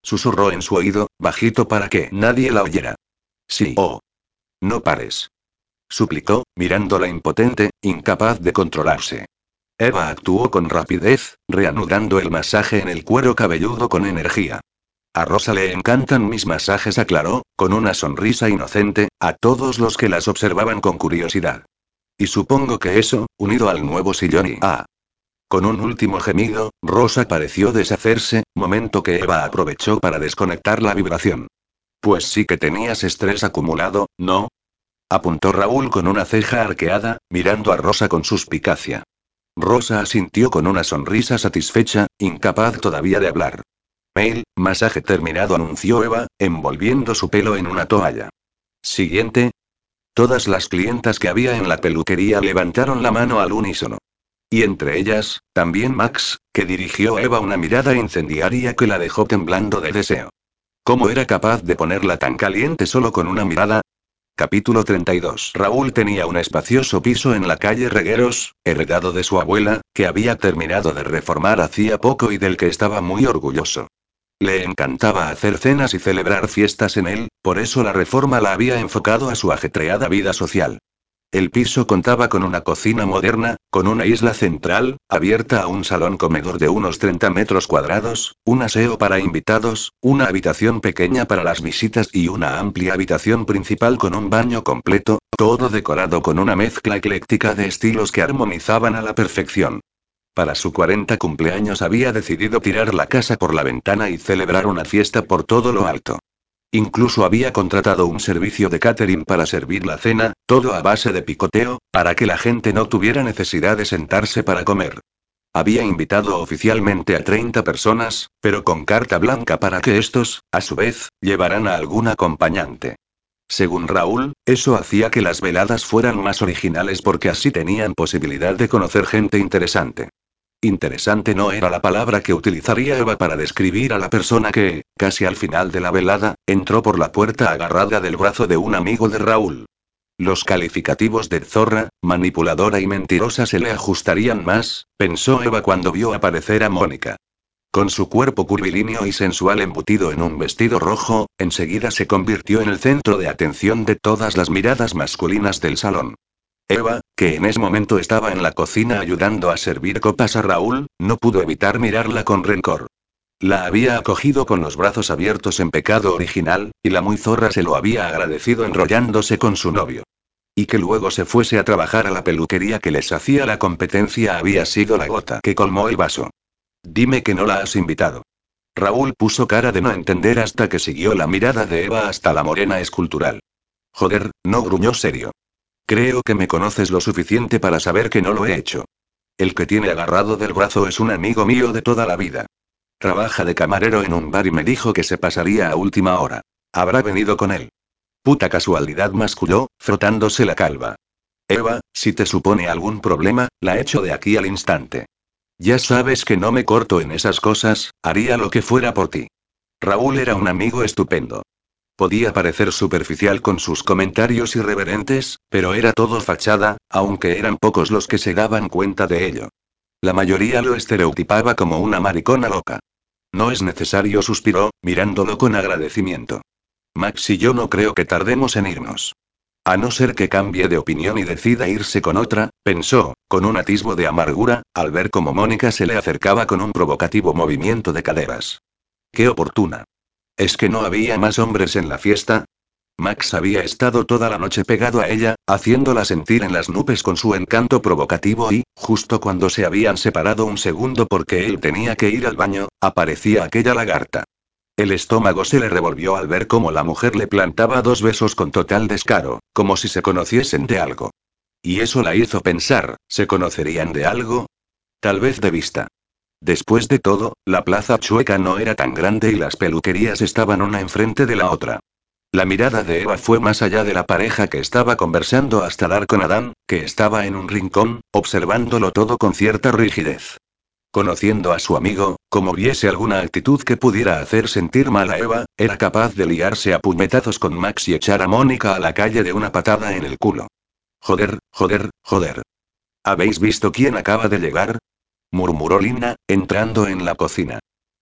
Susurró en su oído, bajito para que nadie la oyera. Sí. Oh. No pares. Suplicó, mirándola impotente, incapaz de controlarse. Eva actuó con rapidez, reanudando el masaje en el cuero cabelludo con energía. A Rosa le encantan mis masajes, aclaró, con una sonrisa inocente, a todos los que las observaban con curiosidad. Y supongo que eso, unido al nuevo sillón y a con un último gemido, Rosa pareció deshacerse, momento que Eva aprovechó para desconectar la vibración. Pues sí que tenías estrés acumulado, ¿no? Apuntó Raúl con una ceja arqueada, mirando a Rosa con suspicacia. Rosa asintió con una sonrisa satisfecha, incapaz todavía de hablar. Mail, masaje terminado, anunció Eva, envolviendo su pelo en una toalla. Siguiente. Todas las clientas que había en la peluquería levantaron la mano al unísono. Y entre ellas, también Max, que dirigió a Eva una mirada incendiaria que la dejó temblando de deseo. ¿Cómo era capaz de ponerla tan caliente solo con una mirada? Capítulo 32. Raúl tenía un espacioso piso en la calle Regueros, heredado de su abuela, que había terminado de reformar hacía poco y del que estaba muy orgulloso. Le encantaba hacer cenas y celebrar fiestas en él, por eso la reforma la había enfocado a su ajetreada vida social. El piso contaba con una cocina moderna, con una isla central, abierta a un salón comedor de unos 30 metros cuadrados, un aseo para invitados, una habitación pequeña para las visitas y una amplia habitación principal con un baño completo, todo decorado con una mezcla ecléctica de estilos que armonizaban a la perfección. Para su 40 cumpleaños había decidido tirar la casa por la ventana y celebrar una fiesta por todo lo alto. Incluso había contratado un servicio de catering para servir la cena, todo a base de picoteo, para que la gente no tuviera necesidad de sentarse para comer. Había invitado oficialmente a 30 personas, pero con carta blanca para que estos, a su vez, llevaran a algún acompañante. Según Raúl, eso hacía que las veladas fueran más originales porque así tenían posibilidad de conocer gente interesante. Interesante no era la palabra que utilizaría Eva para describir a la persona que, casi al final de la velada, entró por la puerta agarrada del brazo de un amigo de Raúl. Los calificativos de zorra, manipuladora y mentirosa se le ajustarían más, pensó Eva cuando vio aparecer a Mónica. Con su cuerpo curvilíneo y sensual embutido en un vestido rojo, enseguida se convirtió en el centro de atención de todas las miradas masculinas del salón. Eva, que en ese momento estaba en la cocina ayudando a servir copas a Raúl, no pudo evitar mirarla con rencor. La había acogido con los brazos abiertos en pecado original, y la muy zorra se lo había agradecido enrollándose con su novio. Y que luego se fuese a trabajar a la peluquería que les hacía la competencia había sido la gota que colmó el vaso. Dime que no la has invitado. Raúl puso cara de no entender hasta que siguió la mirada de Eva hasta la morena escultural. Joder, no gruñó serio. Creo que me conoces lo suficiente para saber que no lo he hecho. El que tiene agarrado del brazo es un amigo mío de toda la vida. Trabaja de camarero en un bar y me dijo que se pasaría a última hora. Habrá venido con él. Puta casualidad masculló, frotándose la calva. Eva, si te supone algún problema, la echo de aquí al instante. Ya sabes que no me corto en esas cosas, haría lo que fuera por ti. Raúl era un amigo estupendo. Podía parecer superficial con sus comentarios irreverentes, pero era todo fachada, aunque eran pocos los que se daban cuenta de ello. La mayoría lo estereotipaba como una maricona loca. No es necesario, suspiró, mirándolo con agradecimiento. Max y yo no creo que tardemos en irnos. A no ser que cambie de opinión y decida irse con otra, pensó, con un atisbo de amargura, al ver cómo Mónica se le acercaba con un provocativo movimiento de caderas. Qué oportuna. ¿Es que no había más hombres en la fiesta? Max había estado toda la noche pegado a ella, haciéndola sentir en las nubes con su encanto provocativo y, justo cuando se habían separado un segundo porque él tenía que ir al baño, aparecía aquella lagarta. El estómago se le revolvió al ver cómo la mujer le plantaba dos besos con total descaro, como si se conociesen de algo. Y eso la hizo pensar, ¿se conocerían de algo? Tal vez de vista. Después de todo, la plaza chueca no era tan grande y las peluquerías estaban una enfrente de la otra. La mirada de Eva fue más allá de la pareja que estaba conversando hasta dar con Adán, que estaba en un rincón, observándolo todo con cierta rigidez. Conociendo a su amigo, como viese alguna actitud que pudiera hacer sentir mal a Eva, era capaz de liarse a puñetazos con Max y echar a Mónica a la calle de una patada en el culo. Joder, joder, joder. ¿Habéis visto quién acaba de llegar? Murmuró Lina, entrando en la cocina.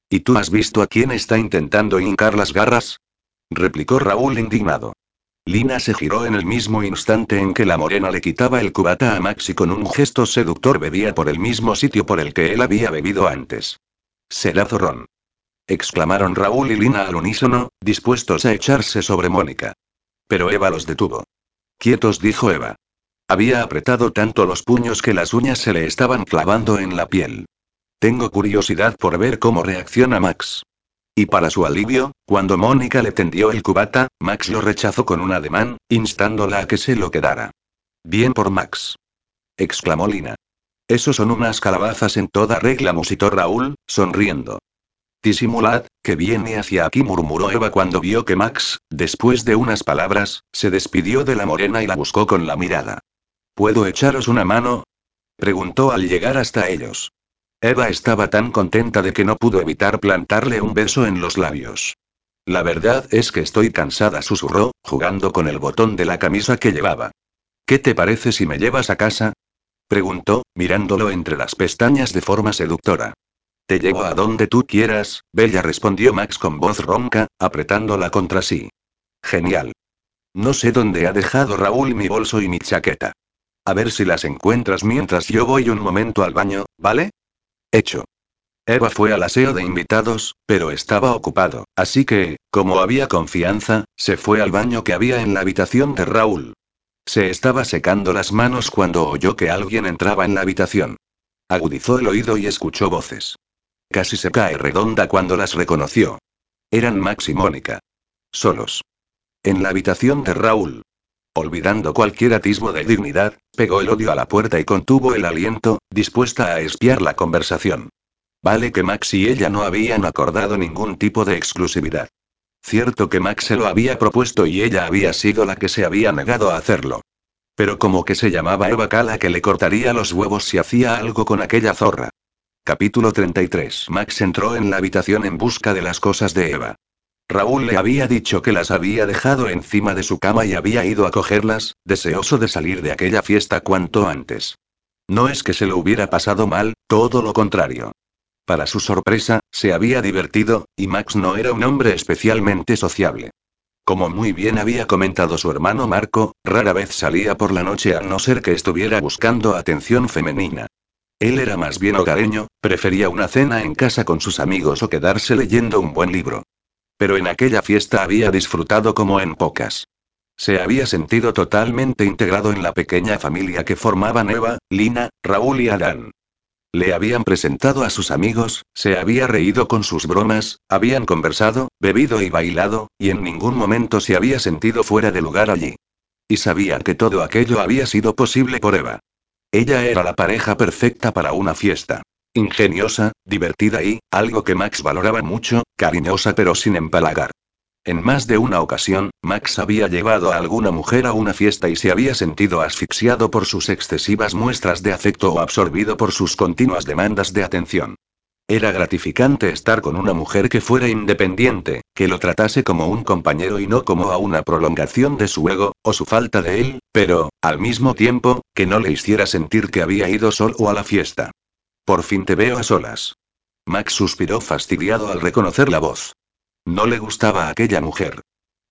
¿Y tú has visto a quién está intentando hincar las garras? replicó Raúl indignado. Lina se giró en el mismo instante en que la morena le quitaba el cubata a Max y con un gesto seductor bebía por el mismo sitio por el que él había bebido antes. Será zorrón. exclamaron Raúl y Lina al unísono, dispuestos a echarse sobre Mónica. Pero Eva los detuvo. Quietos, dijo Eva. Había apretado tanto los puños que las uñas se le estaban clavando en la piel. Tengo curiosidad por ver cómo reacciona Max. Y para su alivio, cuando Mónica le tendió el cubata, Max lo rechazó con un ademán, instándola a que se lo quedara. Bien por Max. exclamó Lina. Eso son unas calabazas en toda regla, musitó Raúl, sonriendo. Disimulad, que viene hacia aquí, murmuró Eva cuando vio que Max, después de unas palabras, se despidió de la morena y la buscó con la mirada. ¿Puedo echaros una mano? preguntó al llegar hasta ellos. Eva estaba tan contenta de que no pudo evitar plantarle un beso en los labios. La verdad es que estoy cansada, susurró, jugando con el botón de la camisa que llevaba. ¿Qué te parece si me llevas a casa? preguntó, mirándolo entre las pestañas de forma seductora. Te llevo a donde tú quieras, Bella respondió Max con voz ronca, apretándola contra sí. Genial. No sé dónde ha dejado Raúl mi bolso y mi chaqueta. A ver si las encuentras mientras yo voy un momento al baño, ¿vale? Hecho. Eva fue al aseo de invitados, pero estaba ocupado, así que, como había confianza, se fue al baño que había en la habitación de Raúl. Se estaba secando las manos cuando oyó que alguien entraba en la habitación. Agudizó el oído y escuchó voces. Casi se cae redonda cuando las reconoció. Eran Max y Mónica. Solos. En la habitación de Raúl. Olvidando cualquier atisbo de dignidad, pegó el odio a la puerta y contuvo el aliento, dispuesta a espiar la conversación. Vale que Max y ella no habían acordado ningún tipo de exclusividad. Cierto que Max se lo había propuesto y ella había sido la que se había negado a hacerlo. Pero como que se llamaba Eva Cala que le cortaría los huevos si hacía algo con aquella zorra. Capítulo 33. Max entró en la habitación en busca de las cosas de Eva. Raúl le había dicho que las había dejado encima de su cama y había ido a cogerlas, deseoso de salir de aquella fiesta cuanto antes. No es que se lo hubiera pasado mal, todo lo contrario. Para su sorpresa, se había divertido, y Max no era un hombre especialmente sociable. Como muy bien había comentado su hermano Marco, rara vez salía por la noche a no ser que estuviera buscando atención femenina. Él era más bien hogareño, prefería una cena en casa con sus amigos o quedarse leyendo un buen libro. Pero en aquella fiesta había disfrutado como en pocas. Se había sentido totalmente integrado en la pequeña familia que formaban Eva, Lina, Raúl y Adán. Le habían presentado a sus amigos, se había reído con sus bromas, habían conversado, bebido y bailado, y en ningún momento se había sentido fuera de lugar allí. Y sabía que todo aquello había sido posible por Eva. Ella era la pareja perfecta para una fiesta. Ingeniosa, divertida y, algo que Max valoraba mucho, cariñosa pero sin empalagar. En más de una ocasión, Max había llevado a alguna mujer a una fiesta y se había sentido asfixiado por sus excesivas muestras de afecto o absorbido por sus continuas demandas de atención. Era gratificante estar con una mujer que fuera independiente, que lo tratase como un compañero y no como a una prolongación de su ego, o su falta de él, pero, al mismo tiempo, que no le hiciera sentir que había ido solo a la fiesta. Por fin te veo a solas. Max suspiró fastidiado al reconocer la voz. No le gustaba aquella mujer.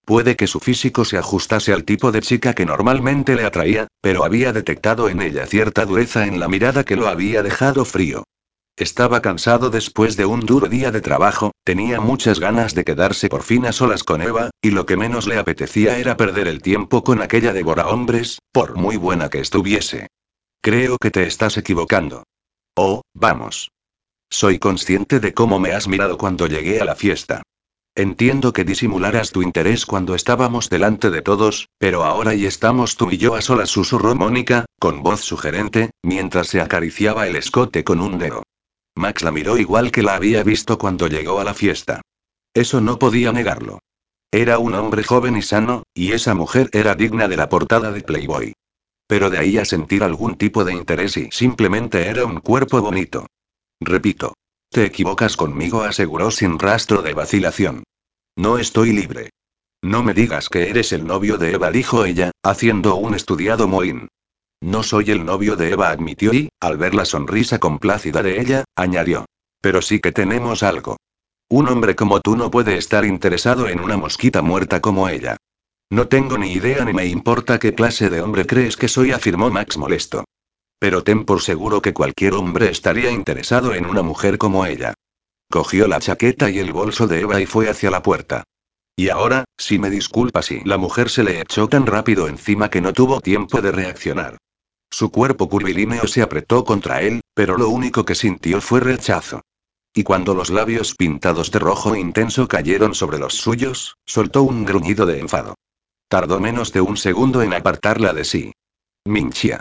Puede que su físico se ajustase al tipo de chica que normalmente le atraía, pero había detectado en ella cierta dureza en la mirada que lo había dejado frío. Estaba cansado después de un duro día de trabajo, tenía muchas ganas de quedarse por fin a solas con Eva, y lo que menos le apetecía era perder el tiempo con aquella devora hombres, por muy buena que estuviese. Creo que te estás equivocando. Oh, vamos. Soy consciente de cómo me has mirado cuando llegué a la fiesta. Entiendo que disimularas tu interés cuando estábamos delante de todos, pero ahora y estamos tú y yo a solas, susurró Mónica, con voz sugerente, mientras se acariciaba el escote con un dedo. Max la miró igual que la había visto cuando llegó a la fiesta. Eso no podía negarlo. Era un hombre joven y sano, y esa mujer era digna de la portada de Playboy. Pero de ahí a sentir algún tipo de interés y simplemente era un cuerpo bonito. Repito. Te equivocas conmigo, aseguró sin rastro de vacilación. No estoy libre. No me digas que eres el novio de Eva, dijo ella, haciendo un estudiado mohín. No soy el novio de Eva, admitió y, al ver la sonrisa complácida de ella, añadió. Pero sí que tenemos algo. Un hombre como tú no puede estar interesado en una mosquita muerta como ella. No tengo ni idea ni me importa qué clase de hombre crees que soy, afirmó Max molesto. Pero ten por seguro que cualquier hombre estaría interesado en una mujer como ella. Cogió la chaqueta y el bolso de Eva y fue hacia la puerta. Y ahora, si me disculpa si la mujer se le echó tan rápido encima que no tuvo tiempo de reaccionar. Su cuerpo curvilíneo se apretó contra él, pero lo único que sintió fue rechazo. Y cuando los labios pintados de rojo intenso cayeron sobre los suyos, soltó un gruñido de enfado. Tardó menos de un segundo en apartarla de sí. Minchia.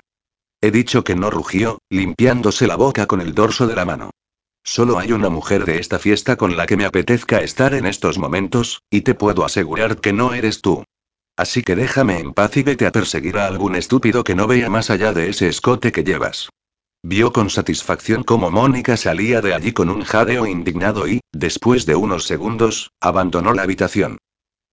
He dicho que no rugió, limpiándose la boca con el dorso de la mano. Solo hay una mujer de esta fiesta con la que me apetezca estar en estos momentos, y te puedo asegurar que no eres tú. Así que déjame en paz y vete a perseguir a algún estúpido que no vea más allá de ese escote que llevas. Vio con satisfacción cómo Mónica salía de allí con un jadeo indignado y, después de unos segundos, abandonó la habitación.